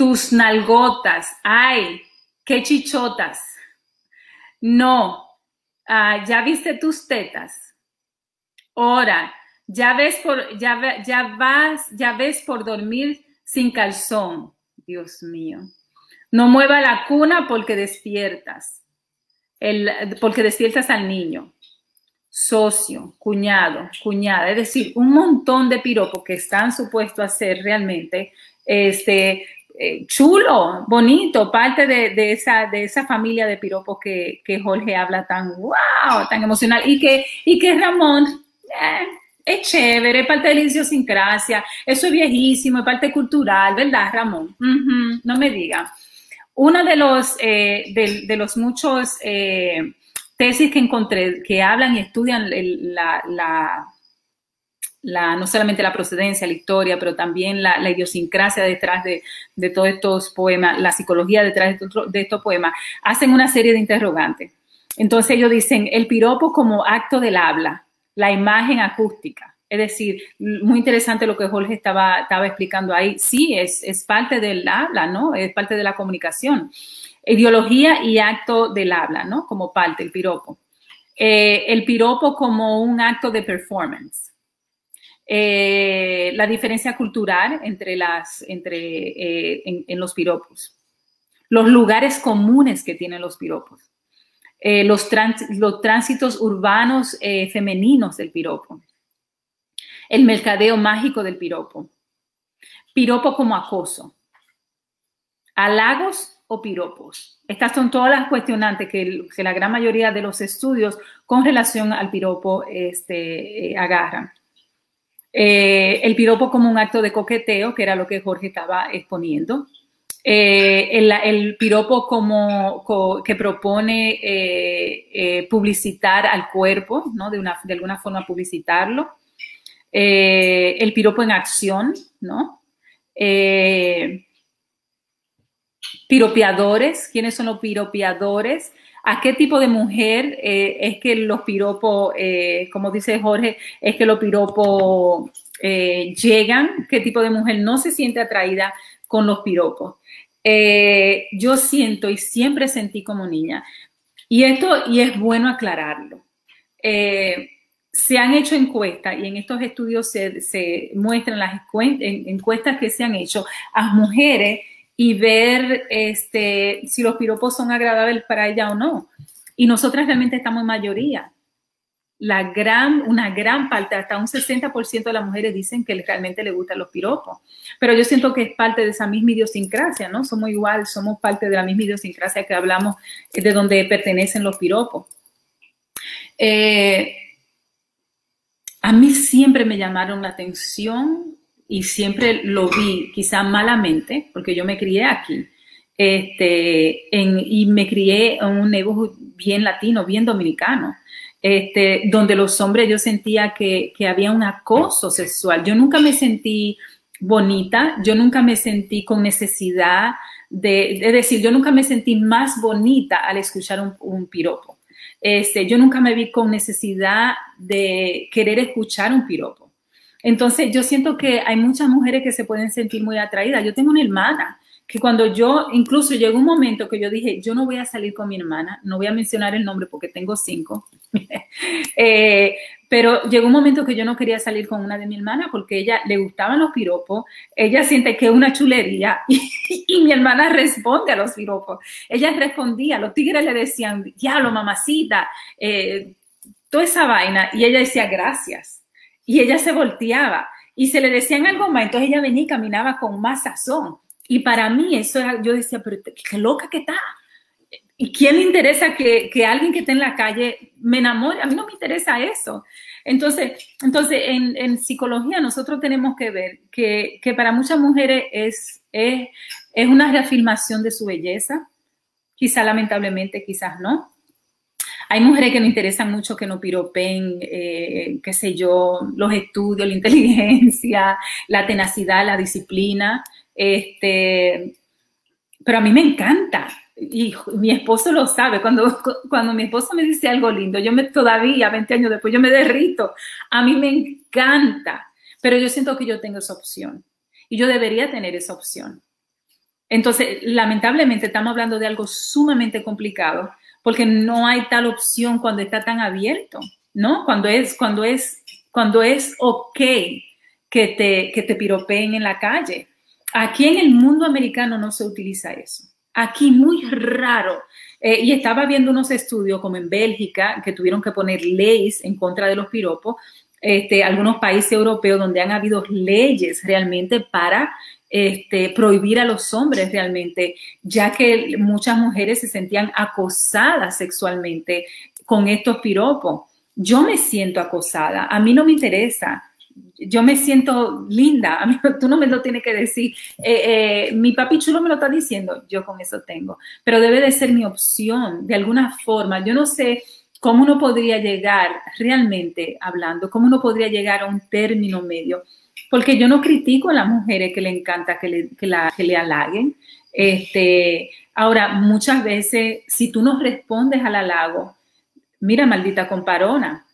Tus nalgotas. Ay, qué chichotas. No, ah, ya viste tus tetas. Ahora, ya ves por, ya, ya vas, ya ves por dormir sin calzón. Dios mío. No mueva la cuna porque despiertas. El, porque despiertas al niño. Socio, cuñado, cuñada. Es decir, un montón de piropos que están supuestos a ser realmente este, eh, chulo, bonito, parte de, esa, de esa familia de piropos que, Jorge habla tan wow, tan emocional y que, y que Ramón eh, es chévere, es parte de la idiosincrasia, eso es viejísimo, es parte cultural, ¿verdad, Ramón? no me diga. Uno de los, eh, de, los muchos tesis que encontré que hablan y estudian la, no solamente la procedencia, la historia, pero también la, idiosincrasia detrás de, todos estos poemas, la psicología detrás de, estos poemas, hacen una serie de interrogantes. Entonces ellos dicen el piropo como acto del habla, la imagen acústica. Es decir, muy interesante lo que Jorge estaba, estaba explicando ahí. Sí, es, es parte del habla, ¿no? Es parte de la comunicación. Ideología y acto del habla, ¿no? Como parte, el piropo. Eh, el piropo como un acto de performance. Eh, la diferencia cultural entre las, entre, eh, en, los piropos, los lugares comunes que tienen los piropos, eh, los, los, tránsitos urbanos femeninos del piropo, el mercadeo mágico del piropo, piropo como acoso, halagos o piropos. Estas son todas las cuestionantes que, la gran mayoría de los estudios con relación al piropo este, agarran. Eh, el piropo como un acto de coqueteo, que era lo que Jorge estaba exponiendo. Eh, el, piropo como que propone eh, publicitar al cuerpo, ¿no? De, una, de alguna forma publicitarlo. el piropo en acción, ¿no? piropeadores, ¿quiénes son los piropeadores? ¿A qué tipo de mujer eh, es que los piropos, eh, como dice Jorge, es que los piropos eh, llegan? ¿Qué tipo de mujer no se siente atraída con los piropos? yo siento y siempre sentí como niña, y esto, y es bueno aclararlo. se han hecho encuestas y en estos estudios se, muestran las encuestas que se han hecho a mujeres y ver este, si los piropos son agradables para ella o no. Y nosotras realmente estamos en mayoría. La gran, una gran parte, hasta un 60% de las mujeres dicen que realmente les gustan los piropos. Pero yo siento que es parte de esa misma idiosincrasia, ¿no? Somos igual, somos parte de la misma idiosincrasia que hablamos de donde pertenecen los piropos. Eh, a mí siempre me llamaron la atención y siempre lo vi quizá malamente, porque yo me crié aquí, este, y me crié en un negocio bien latino, bien dominicano, este, donde los hombres yo sentía que, había un acoso sexual. Yo nunca me sentí bonita, yo nunca me sentí con necesidad de, es decir, yo nunca me sentí más bonita al escuchar un, un piropo. Este, yo nunca me vi con necesidad de querer escuchar un piropo. Entonces, yo siento que hay muchas mujeres que se pueden sentir muy atraídas. Yo tengo una hermana que cuando yo, incluso llegó un momento que yo dije, yo no voy a salir con mi hermana, no voy a mencionar el nombre porque tengo cinco, (laughs) eh, pero llegó un momento que yo no quería salir con una de mi hermana porque ella le gustaban los piropos, ella siente que es una chulería (laughs) y, mi hermana responde a los piropos. Ella respondía, los tigres le decían, diablo, mamacita, eh, toda esa vaina, y ella decía, gracias y ella se volteaba y se le decían algo más, entonces ella venía y caminaba con más sazón. Y para mí eso yo decía, pero qué loca que está. ¿Y quién le interesa que, que, alguien que esté en la calle me enamore? A mí no me interesa eso. Entonces, entonces en, en psicología nosotros tenemos que ver que, que para muchas mujeres es, es, es una reafirmación de su belleza, quizá lamentablemente, quizás no, hay mujeres que nos interesan mucho que no piropen, eh, qué sé yo, los estudios, la (laughs) inteligencia, la tenacidad, la disciplina. Este, pero a mí me encanta. Y mi esposo lo sabe. Cuando, cuando mi esposo me dice algo lindo, yo me todavía, 20 años después, yo me derrito. A mí me encanta. Pero yo siento que yo tengo esa opción. Y yo debería tener esa opción. Entonces, lamentablemente estamos hablando de algo sumamente complicado porque no hay tal opción cuando está tan abierto, ¿no? Cuando es, cuando es, cuando es ok que te, que te piropeen en la calle. Aquí en el mundo americano no se utiliza eso. Aquí muy raro. Eh, y estaba viendo unos estudios como en Bélgica que tuvieron que poner leyes en contra de los piropos. Este, algunos países europeos donde han habido leyes realmente para este, prohibir a los hombres realmente, ya que muchas mujeres se sentían acosadas sexualmente con estos piropos. Yo me siento acosada, a mí no me interesa, yo me siento linda, a (laughs) tú no me lo tienes que decir, eh, eh, mi papi chulo me lo está diciendo, yo con eso tengo, pero debe de ser mi opción, de alguna forma, yo no sé cómo uno podría llegar realmente hablando, cómo uno podría llegar a un término medio porque yo no critico a las mujeres que le encanta que le, que le halaguen. Este, ahora, muchas veces, si tú no respondes al halago, mira, maldita comparona,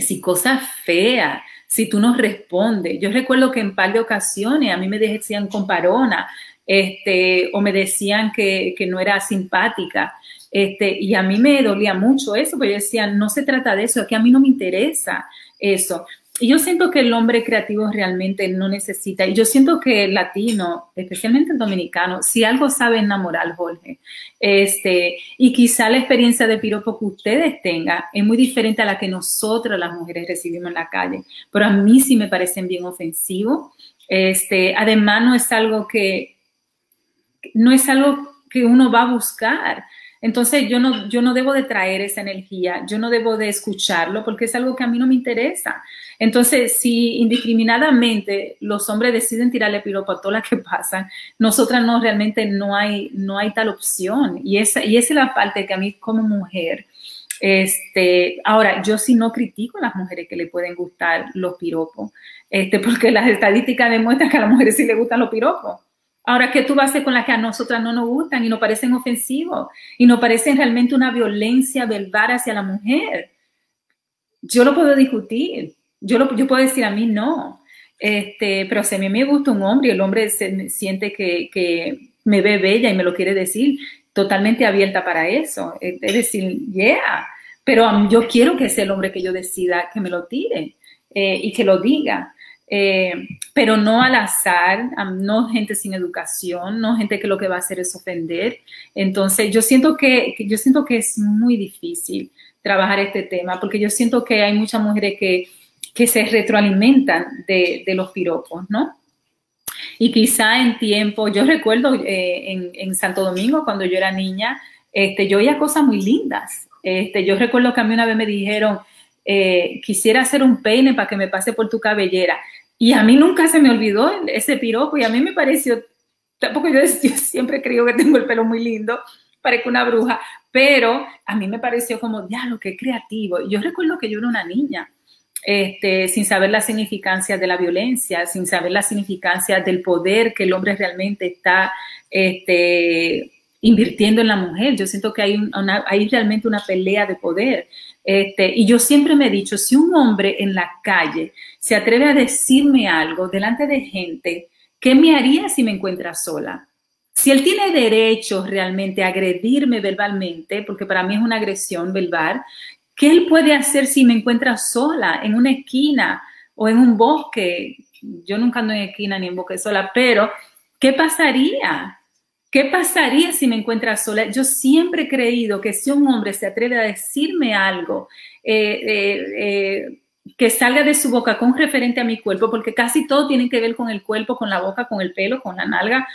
si cosas feas, si tú no respondes. Yo recuerdo que en par de ocasiones a mí me decían comparona, este, o me decían que, que no era simpática. Este, y a mí me dolía mucho eso, porque yo decía, no se trata de eso, que a mí no me interesa eso. Y yo siento que el hombre creativo realmente no necesita, y yo siento que el latino, especialmente el dominicano, si algo sabe enamorar, Jorge, este, y quizá la experiencia de piropo que ustedes tengan es muy diferente a la que nosotras las mujeres recibimos en la calle, pero a mí sí me parecen bien ofensivos. Este, además no es algo que, no es algo que uno va a buscar. Entonces yo no, yo no debo de traer esa energía, yo no debo de escucharlo porque es algo que a mí no me interesa. Entonces, si indiscriminadamente los hombres deciden tirarle piropo a todas las que pasan, nosotras no, realmente no hay, no hay tal opción. Y esa, y esa es la parte que a mí como mujer, este, ahora, yo sí no critico a las mujeres que le pueden gustar los piropos, este, porque las estadísticas demuestran que a las mujeres sí les gustan los piropos. Ahora, ¿qué tú vas a hacer con las que a nosotras no nos gustan y nos parecen ofensivos y nos parecen realmente una violencia verbal hacia la mujer? Yo lo puedo discutir. Yo, lo, yo puedo decir a mí no. Este, pero si a mí me gusta un hombre y el hombre se, siente que, que me ve bella y me lo quiere decir, totalmente abierta para eso. Es decir, yeah, pero yo quiero que sea el hombre que yo decida que me lo tire eh, y que lo diga. Eh, pero no al azar, no gente sin educación, no gente que lo que va a hacer es ofender. Entonces, yo siento que, yo siento que es muy difícil trabajar este tema, porque yo siento que hay muchas mujeres que, que se retroalimentan de, de, los piropos, ¿no? Y quizá en tiempo, yo recuerdo eh, en, en, Santo Domingo, cuando yo era niña, este, yo oía cosas muy lindas. Este, yo recuerdo que a mí una vez me dijeron, eh, quisiera hacer un peine para que me pase por tu cabellera. Y a mí nunca se me olvidó ese piropo y a mí me pareció, tampoco yo, (laughs) siempre creo que tengo el pelo muy lindo, parezco una bruja, pero a mí me pareció como, lo que creativo. Yo recuerdo que yo era una niña, este, sin saber la significancia de la violencia, sin saber la significancia del poder que el hombre realmente está este, invirtiendo en la mujer. Yo siento que hay, una, hay realmente una pelea de poder. Este, y yo siempre me he dicho, si un hombre en la calle se atreve a decirme algo delante de gente, ¿qué me haría si me encuentra sola? Si él tiene derecho realmente a agredirme verbalmente, porque para mí es una agresión verbal, ¿qué él puede hacer si me encuentra sola en una esquina o en un bosque? Yo nunca ando en esquina ni en bosque sola, pero ¿qué pasaría? ¿Qué pasaría si me encuentra sola? Yo siempre he creído que si un hombre se atreve a decirme algo eh, eh, eh, que salga de su boca con referente a mi cuerpo, porque casi todo tiene que ver con el cuerpo, con la boca, con el pelo, con la nalga,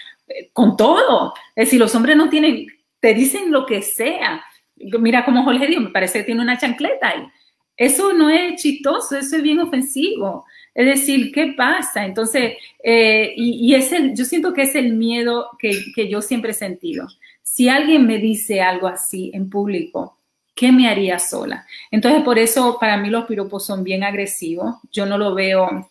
con todo. Es decir, los hombres no tienen, te dicen lo que sea. Mira como Jorge dijo, me parece que tiene una chancleta ahí. Eso no es chistoso, eso es bien ofensivo. Es decir, ¿qué pasa? Entonces, eh, y, es el, yo siento que es el miedo que, yo siempre he sentido. Si alguien me dice algo así en público, ¿qué me haría sola? Entonces, por eso para mí los piropos son bien agresivos. Yo no lo veo,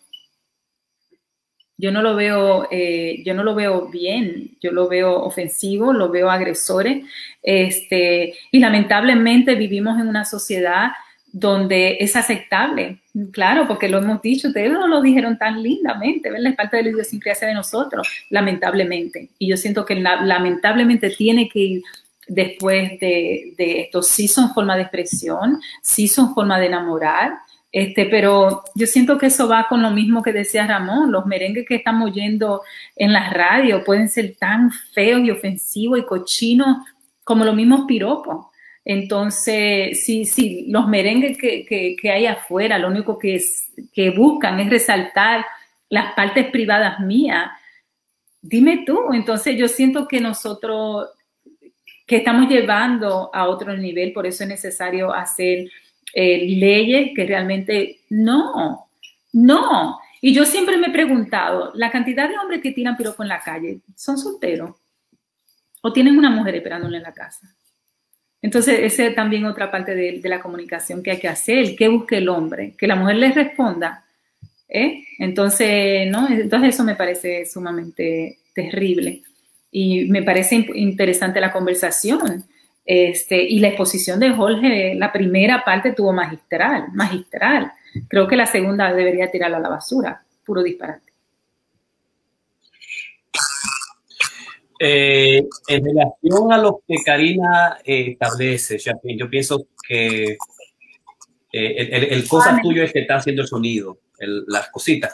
Yo no lo veo, eh, yo no lo veo bien, yo lo veo ofensivo, lo veo agresores, este, y lamentablemente vivimos en una sociedad donde es aceptable, claro, porque lo hemos dicho, ustedes no lo dijeron tan lindamente, ¿verdad? Es parte de la idiosincrasia de nosotros, lamentablemente. Y yo siento que lamentablemente tiene que ir después de, de, esto. Sí son forma de expresión, sí son forma de enamorar, este, pero yo siento que eso va con lo mismo que decía Ramón, los merengues que estamos oyendo en la radio pueden ser tan feos y ofensivos y cochinos como los mismos piropos. Entonces, sí, sí, los merengues que, hay afuera, lo único que, que buscan es resaltar las partes privadas mías. Dime tú, entonces yo siento que nosotros, que estamos llevando a otro nivel, por eso es necesario hacer eh, leyes que realmente no, no. Y yo siempre me he preguntado, la cantidad de hombres que tiran piropo en la calle, ¿son solteros? ¿O tienen una mujer esperándole en la casa? Entonces, esa es también otra parte de, la comunicación que hay que hacer, que busque el hombre, que la mujer le responda. ¿eh? Entonces, ¿no? Entonces, eso me parece sumamente terrible. Y me parece interesante la conversación. Este, y la exposición de Jorge, la primera parte tuvo magistral, magistral. Creo que la segunda debería tirarla a la basura, puro disparate. Eh, en relación a lo que Karina eh, establece, yo pienso que eh, el, el, cosa tuyo es que está haciendo el sonido, las cositas.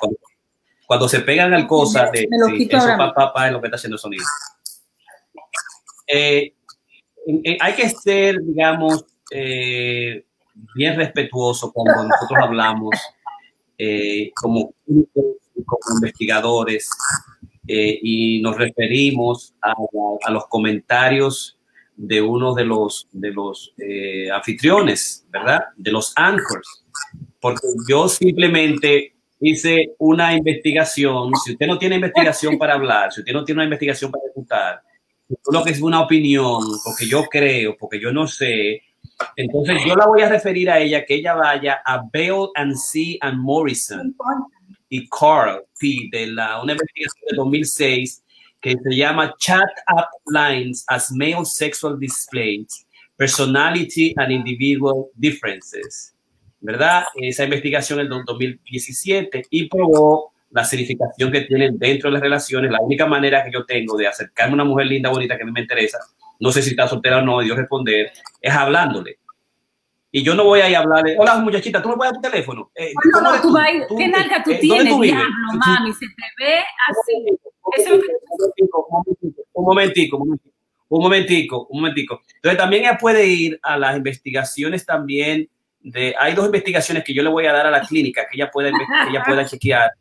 Cuando, se pegan al cosa, de, sí, eso papá, es lo que está haciendo el sonido. hay que ser, digamos, bien respetuoso cuando nosotros hablamos como, como investigadores eh, y nos referimos a, los comentarios de uno de los, de los eh, anfitriones, ¿verdad? De los anchors. Porque yo simplemente hice una investigación. Si usted no tiene investigación para hablar, si usted no tiene una investigación para ejecutar, lo que es una opinión, porque yo creo, porque yo no sé, entonces yo la voy a referir a ella, que ella vaya a Bale and C. and Morrison y Carl P. de la, una investigación de 2006 que se llama Chat Up Lines as Male Sexual Displays, Personality and Individual Differences. ¿Verdad? Esa investigación en 2017 y probó la significación que tienen dentro de las relaciones. La única manera que yo tengo de acercarme a una mujer linda, bonita, que a mí me interesa, no sé si está soltera o no, y yo responder, es hablándole y yo no voy a ir a hablarle, hola muchachita, tú me puedes dar tu teléfono. Eh, no, no, tú, vas ¿qué nalga tú eh, tienes? Tú Diablo, mami, se te ve así. Un momentico, un momentico, un momentico, un momentico. Entonces también ella puede ir a las investigaciones también de, hay dos investigaciones que yo le voy a dar a la clínica que ella pueda, que ella pueda chequear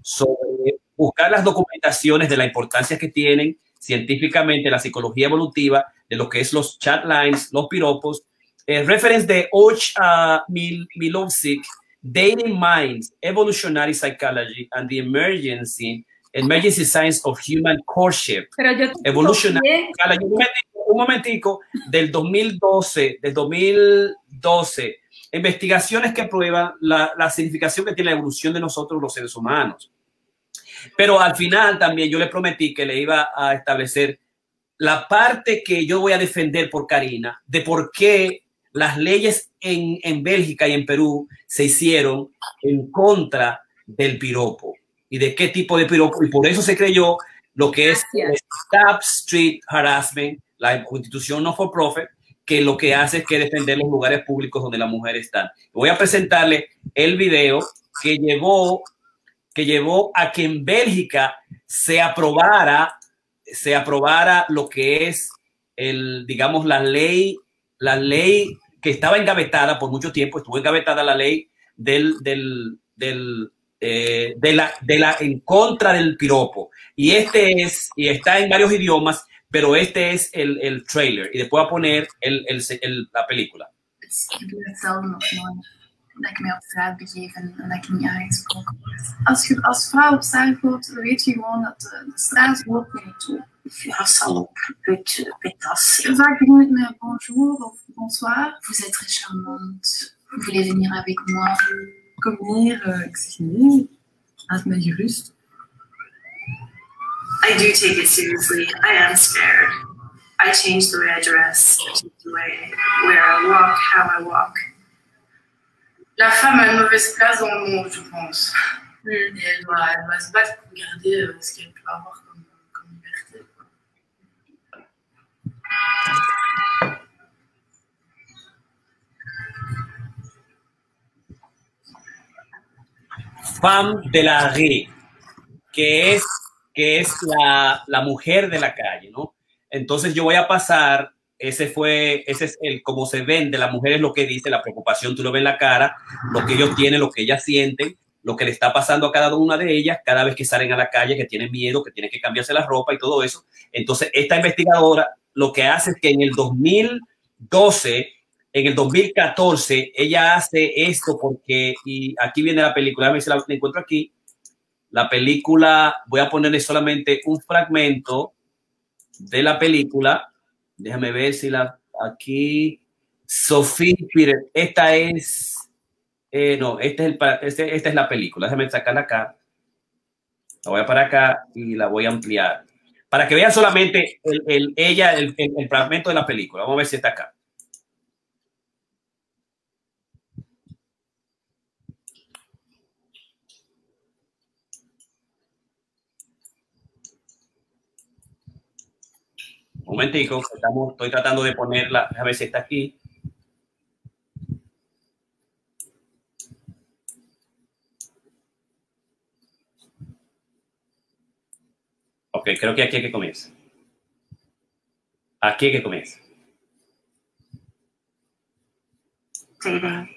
sobre buscar las documentaciones de la importancia que tienen científicamente la psicología evolutiva de lo que es los chat lines, los piropos, eh, reference de Och uh, Milovsik, Dating Minds, Evolutionary Psychology and the Emergency, Emergency Science of Human Courtship. Evolutionary Un momentico, del 2012, del 2012, investigaciones que prueban la, la significación que tiene la evolución de nosotros los seres humanos. Pero al final también yo le prometí que le iba a establecer la parte que yo voy a defender por Karina, de por qué las leyes en, en Bélgica y en Perú se hicieron en contra del piropo y de qué tipo de piropo. Y por eso se creyó lo que es Stop Street Harassment, la constitución no for profit, que lo que hace es que defender los lugares públicos donde la mujer está. Voy a presentarle el video que llevó, que llevó a que en Bélgica se aprobara, se aprobara lo que es el, digamos, la ley, la ley que estaba engavetada por mucho tiempo, estuvo engavetada la ley del, eh, de, la, de la en contra del piropo. Y este es, y está en varios idiomas, pero este es el, trailer. Y después voy a poner el, la película. Put, pétasse. Ik met bonjour bonsoir. Vous êtes très charmante. Vous voulez venir avec moi? Laat mij gerust. I do take it seriously. I am scared. I change the way I dress, I change the way where I walk, how I walk. La femme a une mauvaise place dans le monde, je pense. Mm. Et elle doit, elle doit se battre pour garder euh, ce qu'elle peut avoir Femme de la rue, que es, que es la, la mujer de la calle, ¿no? Entonces yo voy a pasar, ese fue, ese es el cómo se vende, la mujer es lo que dice, la preocupación, tú lo ves en la cara, lo que ellos tienen, lo que ellas sienten, lo que le está pasando a cada una de ellas cada vez que salen a la calle, que tienen miedo, que tienen que cambiarse la ropa y todo eso. Entonces, esta investigadora lo que hace es que en el 2012, en el 2014, ella hace esto porque, y aquí viene la película, a ver si la encuentro aquí, la película, voy a ponerle solamente un fragmento de la película, déjame ver si la, aquí, Sophie Peter, esta es, eh, no, este es el, este- esta es la película, déjame sacarla acá, la voy a para acá y la voy a ampliar, para que vean solamente el, el- ella, el, fragmento de la película, vamos a ver si está acá. Un momentico, estamos, estoy tratando de ponerla, a ver si está aquí. Ok, creo que aquí es que comienza. Aquí es que comienza. Dating.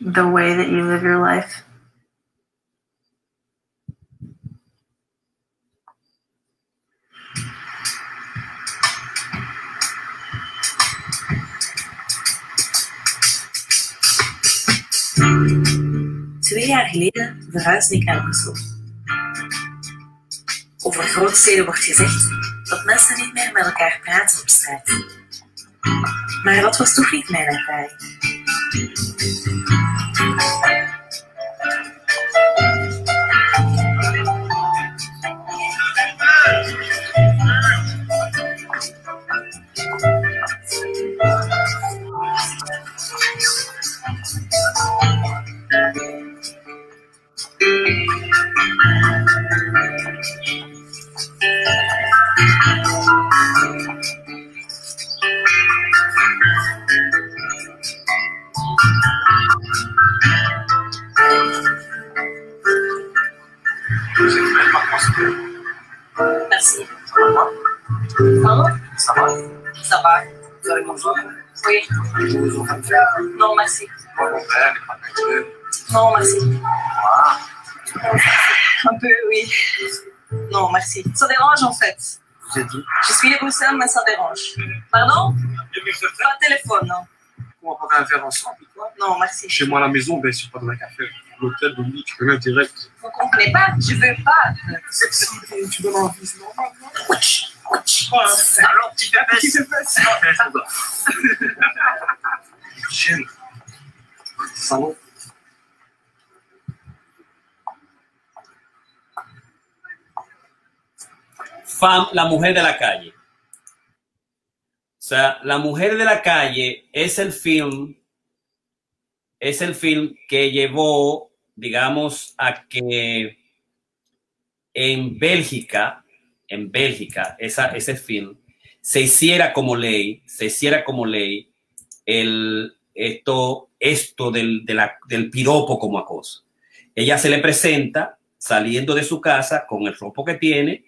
The way that you live your life. Twee jaar geleden verhuisde ik naar Brussel. Over grote steden wordt gezegd dat mensen niet meer met elkaar praten op straat. Maar dat was toch niet mijn ervaring. Oui. Faire Non, merci. mon les. Non, merci. Un peu, oui. Non, merci. Ça dérange en fait. Vous êtes où? Je suis de Bruxelles, mais ça dérange. Pardon? Pas de téléphone, non. On va prendre un verre ensemble, quoi. Non, merci. Chez moi à la maison, ben, je pas dans un café. L'hôtel, le lit, tu peux venir direct. Vous comprenez pas? Je veux pas. Si tu donnes envie, c'est normal. Fam, la mujer de la calle. O sea, La mujer de la calle es el film, es el film que llevó, digamos, a que en Bélgica, en Bélgica, ese film, se hiciera como ley, se hiciera como ley el, esto, esto del, del piropo como acoso. Ella se le presenta saliendo de su casa con el ropo que tiene,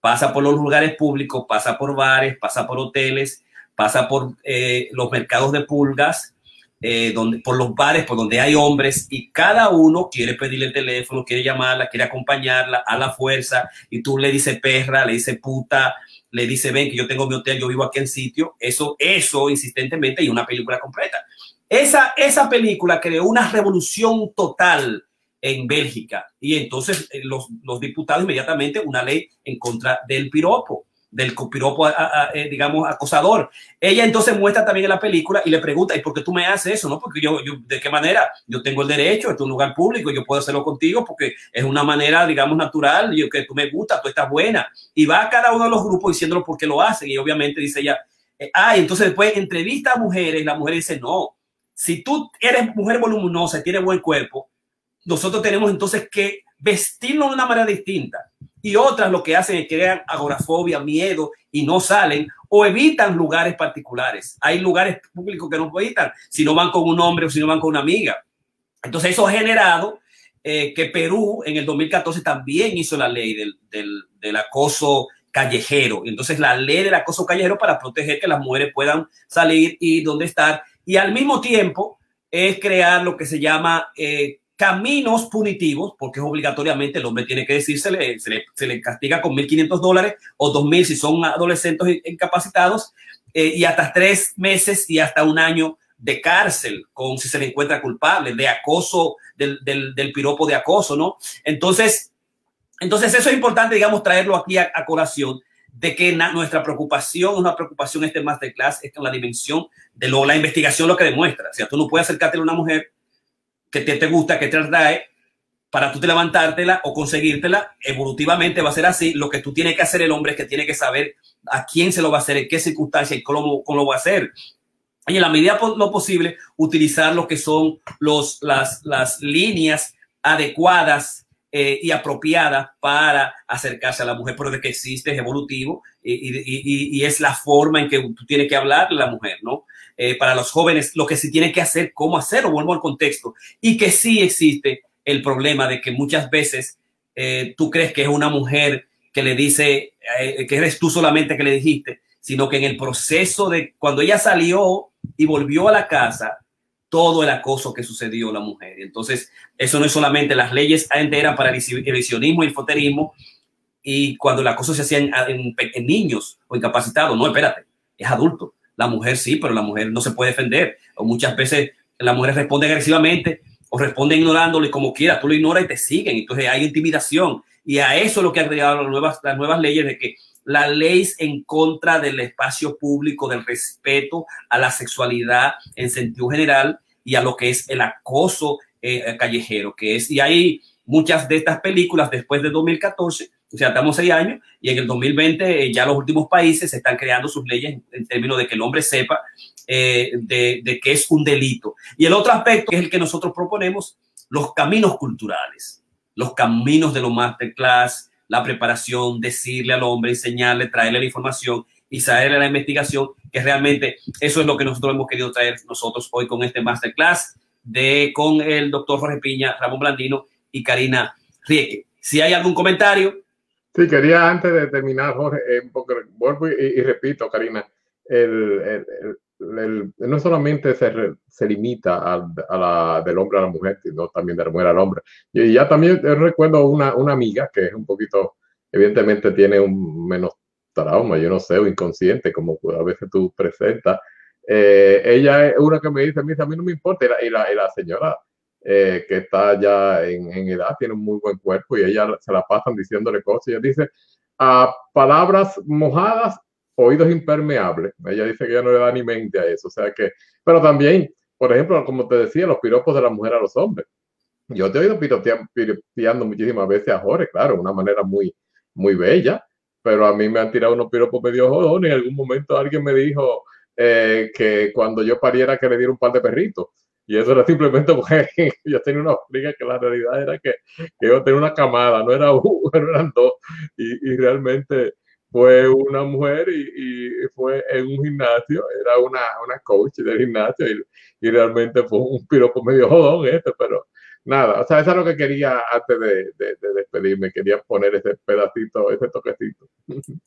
pasa por los lugares públicos, pasa por bares, pasa por hoteles, pasa por eh, los mercados de pulgas, eh, donde, por los bares, por donde hay hombres, y cada uno quiere pedirle el teléfono, quiere llamarla, quiere acompañarla a la fuerza, y tú le dices perra, le dices puta, le dices ven que yo tengo mi hotel, yo vivo aquí en sitio, eso, eso insistentemente y una película completa. Esa, esa película creó una revolución total en Bélgica y entonces eh, los, los diputados inmediatamente una ley en contra del piropo. Del piropo, eh, digamos, acosador. Ella entonces muestra también en la película y le pregunta, ¿y por qué tú me haces eso? No, porque yo, yo ¿de qué manera? Yo tengo el derecho, es un lugar público, yo puedo hacerlo contigo porque es una manera, digamos, natural, yo que tú me gusta, tú estás buena. Y va a cada uno de los grupos diciéndolo por qué lo hacen. Y obviamente dice ella, eh, ah, entonces después entrevista a mujeres y la mujer dice, no, si tú eres mujer voluminosa y tienes buen cuerpo, nosotros tenemos entonces que vestirnos de una manera distinta y otras lo que hacen es crear agorafobia, miedo y no salen o evitan lugares particulares. Hay lugares públicos que no evitan si no van con un hombre o si no van con una amiga. Entonces eso ha generado eh, que Perú en el 2014 también hizo la ley del, del, del acoso callejero. Entonces la ley del acoso callejero para proteger que las mujeres puedan salir y dónde estar. Y al mismo tiempo es crear lo que se llama eh, caminos punitivos, porque es obligatoriamente el hombre tiene que decir, se le, se le, castiga con 1.500 dólares o 2.000 si son adolescentes incapacitados, eh, y hasta tres meses y hasta un año de cárcel, con si se le encuentra culpable de acoso, del, del, del piropo de acoso, ¿no? Entonces, entonces eso es importante, digamos, traerlo aquí a, a colación de que nuestra preocupación, una preocupación este masterclass es con la dimensión de lo, la investigación lo que demuestra. O sea, tú no puedes acercarte a una mujer que te, gusta, que te atrae, para tú te levantártela o conseguírtela, evolutivamente va a ser así. Lo que tú tienes que hacer el hombre es que tiene que saber a quién se lo va a hacer, en qué circunstancia y cómo, cómo lo va a hacer. Y en la medida lo posible, utilizar lo que son los, las, las líneas adecuadas eh, y apropiadas para acercarse a la mujer, pero de que existe es evolutivo y, y, y, y, es la forma en que tú tienes que hablar la mujer, ¿no? Eh, para los jóvenes, lo que se tiene que hacer, cómo hacerlo, vuelvo al contexto, y que sí existe el problema de que muchas veces eh, tú crees que es una mujer que le dice, eh, que eres tú solamente que le dijiste, sino que en el proceso de cuando ella salió y volvió a la casa, todo el acoso que sucedió a la mujer. Entonces, eso no es solamente las leyes enteras para el exhibicionismo y el foterismo, y cuando el acoso se hacía en, en niños o incapacitados, no, espérate, es adulto. La mujer sí, pero la mujer no se puede defender. O muchas veces la mujer responde agresivamente o responde ignorándole como quiera. Tú lo ignoras y te siguen. Entonces hay intimidación. Y a eso es lo que han agregado las nuevas, las nuevas leyes de que la ley en contra del espacio público, del respeto a la sexualidad en sentido general y a lo que es el acoso eh, callejero, que es, y hay muchas de estas películas después de 2014 o sea, estamos seis años y en el 2020 eh, ya los últimos países están creando sus leyes en, términos de que el hombre sepa eh, de, de que es un delito. Y el otro aspecto es el que nosotros proponemos, los caminos culturales, los caminos de los masterclass, la preparación, decirle al hombre, enseñarle, traerle la información y traerle la investigación, que realmente eso es lo que nosotros hemos querido traer nosotros hoy con este masterclass de con el doctor Jorge Piña, Ramón Blandino y Karina Rieke. Si hay algún comentario, Sí, quería antes de terminar, Jorge, eh, vuelvo y, repito, Karina, el, el, el, no solamente se, se limita a, a, la, del hombre a la mujer, sino también de la mujer al hombre. Y ya también recuerdo una, una amiga que es un poquito, evidentemente tiene un menos trauma, yo no sé, o inconsciente, como a veces tú presentas. Eh, ella es una que me dice, a mí no me importa, y la, y la, y la señora eh, que está ya en, en, edad, tiene un muy buen cuerpo y ella se la pasan diciéndole cosas. Ella dice, a palabras mojadas, oídos impermeables. Ella dice que ya no le da ni mente a eso. O sea que, pero también, por ejemplo, como te decía, los piropos de la mujer a los hombres. Yo te he oído piropeando muchísimas veces a Jorge, claro, de una manera muy, muy bella, pero a mí me han tirado unos piropos medio jodones. En algún momento alguien me dijo eh, que cuando yo pariera que le diera un par de perritos. Y eso era simplemente porque (laughs) yo tenía una friga que la realidad era que, que, yo tenía una camada, no era (laughs) uno, no eran dos. Y, y realmente fue una mujer y, y, fue en un gimnasio, era una, una coach del gimnasio y, y, realmente fue un piropo medio jodón este, pero nada, o sea, eso es lo que quería antes de, de, de despedirme, quería poner ese pedacito, ese toquecito. (laughs)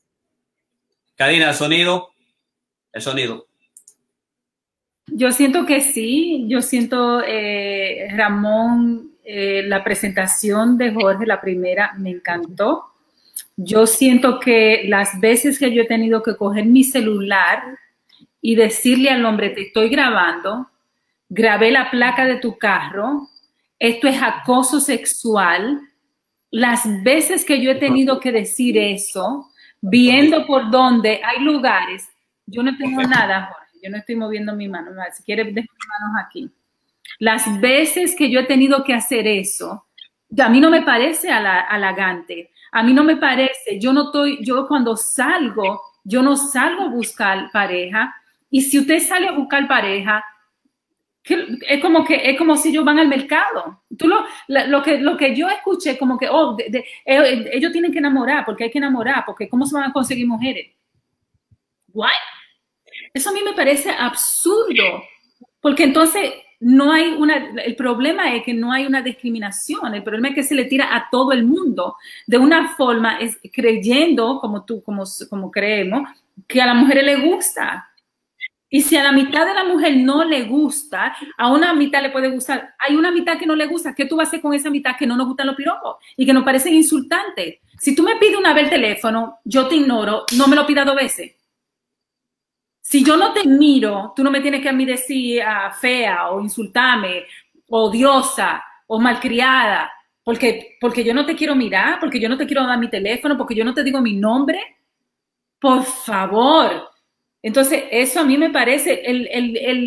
El sonido, el sonido. Yo siento que sí, yo siento, eh, Ramón, eh, la presentación de Jorge, la primera, me encantó. Yo siento que las veces que yo he tenido que coger mi celular y decirle al hombre, te estoy grabando, grabé la placa de tu carro, esto es acoso sexual, las veces que yo he tenido que decir eso, viendo por dónde hay lugares. Yo no tengo nada, Jorge, yo no estoy moviendo mi mano. Si quieres, deja mis manos aquí. Las veces que yo he tenido que hacer eso, a mí no me parece halagante. A mí no me parece, yo no estoy, yo cuando salgo, yo no salgo a buscar pareja. Y si usted sale a buscar pareja, es como que es como si ellos van al mercado. Tú lo, lo, que, lo que yo escuché, como que, oh, eh, ellos tienen que enamorar, porque hay que enamorar, porque ¿cómo se van a conseguir mujeres? ¿What? Eso a mí me parece absurdo, porque entonces no hay una, el problema es que no hay una discriminación, el problema es que se le tira a todo el mundo de una forma, es creyendo, como tú, como, como creemos, que a las mujeres le gusta. Y si a la mitad de la mujer no le gusta, a una mitad le puede gustar. Hay una mitad que no le gusta. ¿Qué tú vas a hacer con esa mitad que no nos gustan los piropos y que nos parecen insultantes? Si tú me pides una vez el teléfono, yo te ignoro, no me lo pidas dos veces. Si yo no te miro, tú no me tienes que a mí decir ah, fea o insultame, o odiosa o malcriada, porque, porque yo no te quiero mirar, porque yo no te quiero dar mi teléfono, porque yo no te digo mi nombre. Por favor, entonces, eso a mí me parece,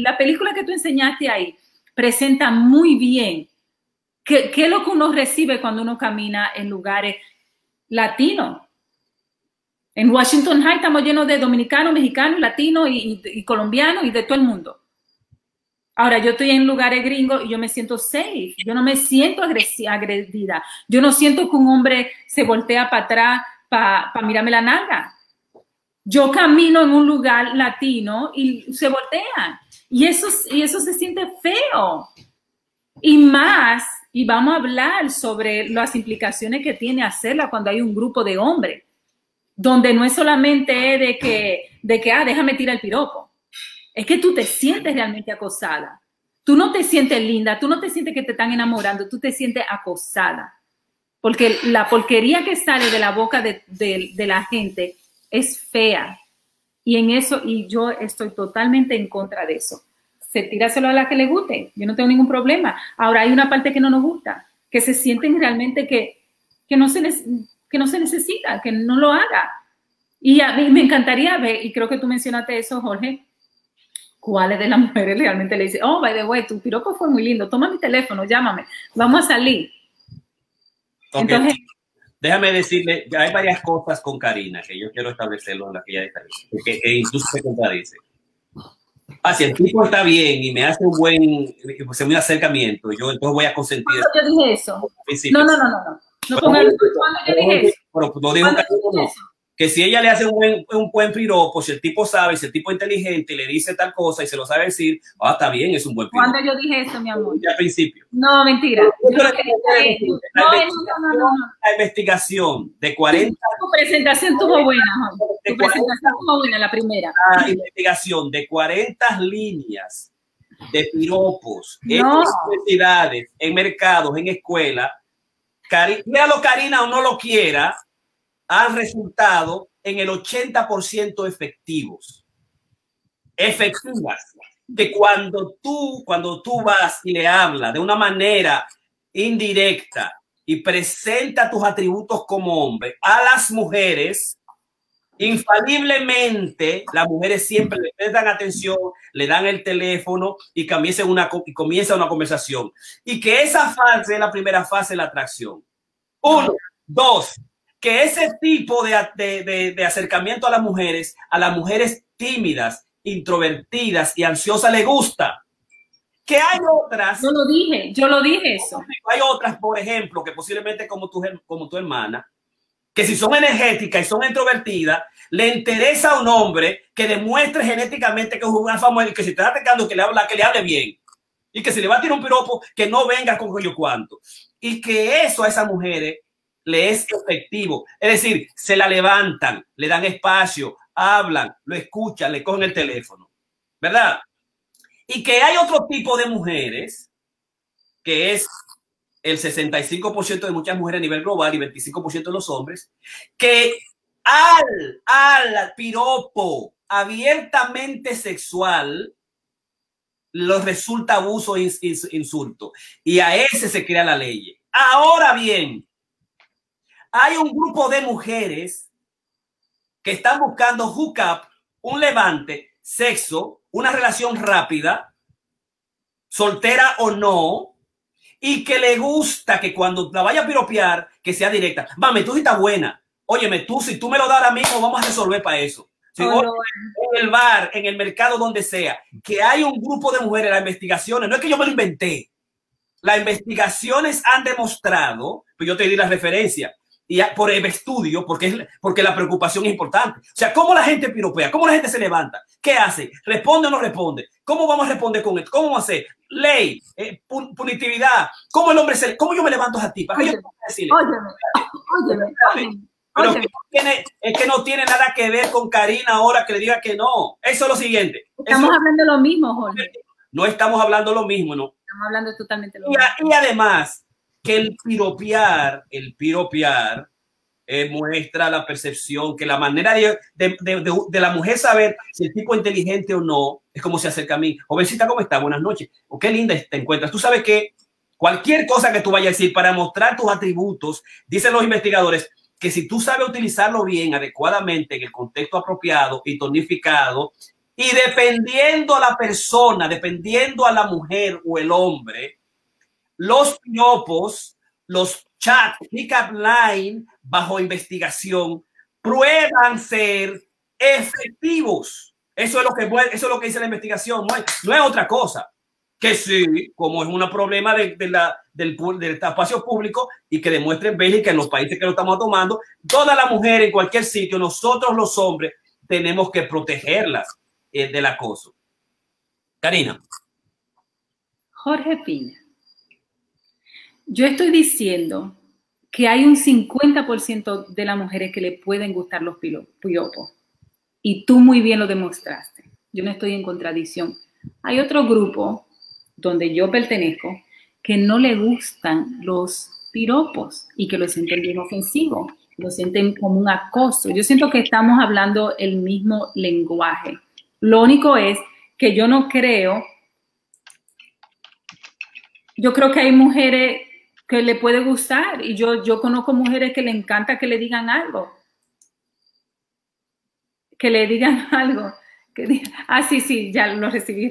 la película que tú enseñaste ahí presenta muy bien qué, es lo que uno recibe cuando uno camina en lugares latinos. En Washington High estamos llenos de dominicanos, mexicanos, latinos y, colombianos y de todo el mundo. Ahora, yo estoy en lugares gringos y yo me siento safe, yo no me siento agredida, yo no siento que un hombre se voltea para atrás para mirarme la nalga. Yo camino en un lugar latino y se voltean. Y eso, y eso se siente feo. Y más, y vamos a hablar sobre las implicaciones que tiene hacerla cuando hay un grupo de hombres, donde no es solamente de que, de que, ah, déjame tirar el piropo. Es que tú te sientes realmente acosada. Tú no te sientes linda, tú no te sientes que te están enamorando, tú te sientes acosada. Porque la porquería que sale de la boca de, de la gente es fea. Y en eso, y yo estoy totalmente en contra de eso. Se tíraselo a la que le guste, yo no tengo ningún problema. Ahora hay una parte que no nos gusta, que se sienten realmente que, que, no, se que no se necesita, que no lo haga. Y a mí me encantaría ver, y creo que tú mencionaste eso, Jorge, cuáles de las (laughs) mujeres realmente le dicen, oh, by the way, tu piropo fue muy lindo, toma mi teléfono, llámame, vamos a salir. Entonces, déjame decirle, ya hay varias cosas con Karina que yo quiero establecerlo en la que ella establece, que, que incluso se contradice. Ah, si el tipo está bien y me hace un buen, un acercamiento, yo entonces voy a consentir. ¿Cuándo yo dije eso? No, no, no, no. No. ¿Cuándo yo dije eso? Pero, no dijo no que si ella le hace un buen, un buen piropo, si el tipo sabe, si el tipo es inteligente y le dice tal cosa y se lo sabe decir, ah, está bien, es un buen piropo. ¿Cuándo yo dije eso, mi amor? Ya al principio. No, mentira. No, no, no, La investigación de 40... Tu presentación estuvo buena, Tu presentación estuvo buena, la primera. La investigación de 40 líneas de piropos en universidades, en mercados, en escuelas, lo Karina o no lo quiera, han resultado en el 80% efectivos. Efectivas. De cuando tú, cuando tú vas y le hablas de una manera indirecta y presenta tus atributos como hombre a las mujeres, infaliblemente las mujeres siempre le prestan atención, le dan el teléfono y comienza una, y comienza una conversación. Y que esa fase es la primera fase de la atracción. Uno, dos, que ese tipo de, de, acercamiento a las mujeres, a las mujeres tímidas, introvertidas y ansiosas le gusta. Que hay otras. Yo lo dije, yo lo dije eso. Hay otras, por ejemplo, que posiblemente como tu, como tu hermana, que si son energéticas y son introvertidas, le interesa a un hombre que demuestre genéticamente que es un famoso y que si está atacando, que le habla, que le hable bien. Y que si le va a tirar un piropo, que no venga con yo cuánto. Y que eso a esas mujeres le es efectivo. Es decir, se la levantan, le dan espacio, hablan, lo escuchan, le cogen el teléfono. ¿Verdad? Y que hay otro tipo de mujeres, que es el 65% de muchas mujeres a nivel global y 25% de los hombres, que al, al piropo abiertamente sexual los resulta abuso e insulto. Y a ese se crea la ley. Ahora bien, hay un grupo de mujeres que están buscando hook up, un levante, sexo, una relación rápida, soltera o no, y que le gusta que cuando la vaya a piropear, que sea directa. Mami, tú sí estás buena. Óyeme, tú, si tú me lo das ahora mismo, vamos a resolver para eso. Si Oh, no. en el bar, en el mercado, donde sea, que hay un grupo de mujeres, las investigaciones, no es que yo me lo inventé. Las investigaciones han demostrado, pues yo te di la referencia, y por el estudio, porque, es, porque la preocupación es importante. O sea, ¿cómo la gente piropea? ¿Cómo la gente se levanta? ¿Qué hace? ¿Responde o no responde? ¿Cómo vamos a responder con esto? ¿Cómo vamos a hacer? Ley, eh, pun- punitividad. ¿Cómo el hombre se, cómo yo me levanto a ti? ¿Para qué yo tengo que decirle? Óyeme, óyeme, óyeme, Pero óyeme. que no tiene, es que no tiene nada que ver con Karina ahora que le diga que no. Eso es lo siguiente. Estamos Eso- hablando lo mismo, Jorge. no estamos hablando lo mismo, ¿no? Estamos hablando totalmente lo mismo. y además, que el piropear, el piropear, eh, muestra la percepción, que la manera de, la mujer saber si el tipo es inteligente o no, es como se acerca a mí. Jovencita, ¿cómo está? Buenas noches. O qué linda te encuentras. Tú sabes que cualquier cosa que tú vayas a decir para mostrar tus atributos, dicen los investigadores, que si tú sabes utilizarlo bien, adecuadamente, en el contexto apropiado y tonificado, y dependiendo a la persona, dependiendo a la mujer o el hombre, los piropos, los chats, pick-up line bajo investigación prueban ser efectivos. Eso es lo que eso es lo que dice la investigación, no no es otra cosa. Que sí, como es un problema del, del espacio público y que demuestre en Bélgica, en los países que lo estamos tomando, toda la mujer en cualquier sitio, nosotros los hombres, tenemos que protegerlas eh, del acoso. Karina. Jorge Piña, yo estoy diciendo que hay un 50% de las mujeres que le pueden gustar los piropos. Y tú muy bien lo demostraste. Yo no estoy en contradicción. Hay otro grupo donde yo pertenezco que no le gustan los piropos y que lo sienten bien ofensivo, lo sienten como un acoso. Yo siento que estamos hablando el mismo lenguaje. Lo único es que yo no creo yo creo que hay mujeres que le puede gustar y yo, yo conozco mujeres que le encanta que le digan algo. Que le digan (laughs) algo. Que digan, ah, sí, sí, ya lo recibí.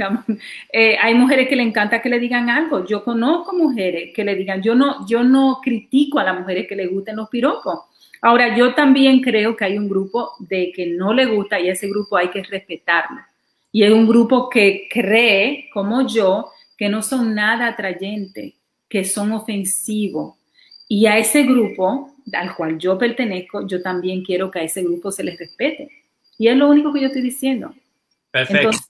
Eh, hay mujeres que le encanta que le digan algo. Yo conozco mujeres que le digan, yo no, yo no critico a las mujeres que le gusten los piropos. Ahora, yo también creo que hay un grupo de que no le gusta y ese grupo hay que respetarlo. Y es un grupo que cree, como yo, que no son nada atrayentes, que son ofensivos. Y a ese grupo al cual yo pertenezco, yo también quiero que a ese grupo se les respete. Y es lo único que yo estoy diciendo. Perfecto. Entonces,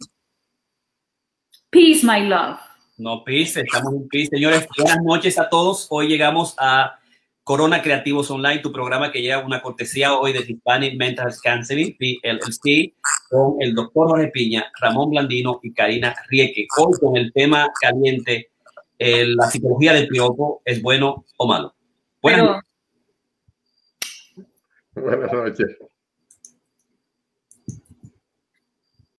peace, my love. No, Peace, estamos en Peace. Señores, buenas noches a todos. Hoy llegamos a Corona Creativos Online, tu programa que lleva una cortesía hoy de Hispanic Mental Counseling, PLLC, con el doctor Jorge Piña, Ramón Blandino y Karina Rieke. Hoy con el tema caliente, eh, la psicología del piropo, ¿es bueno o malo? Buenas Pero noches. Buenas noches.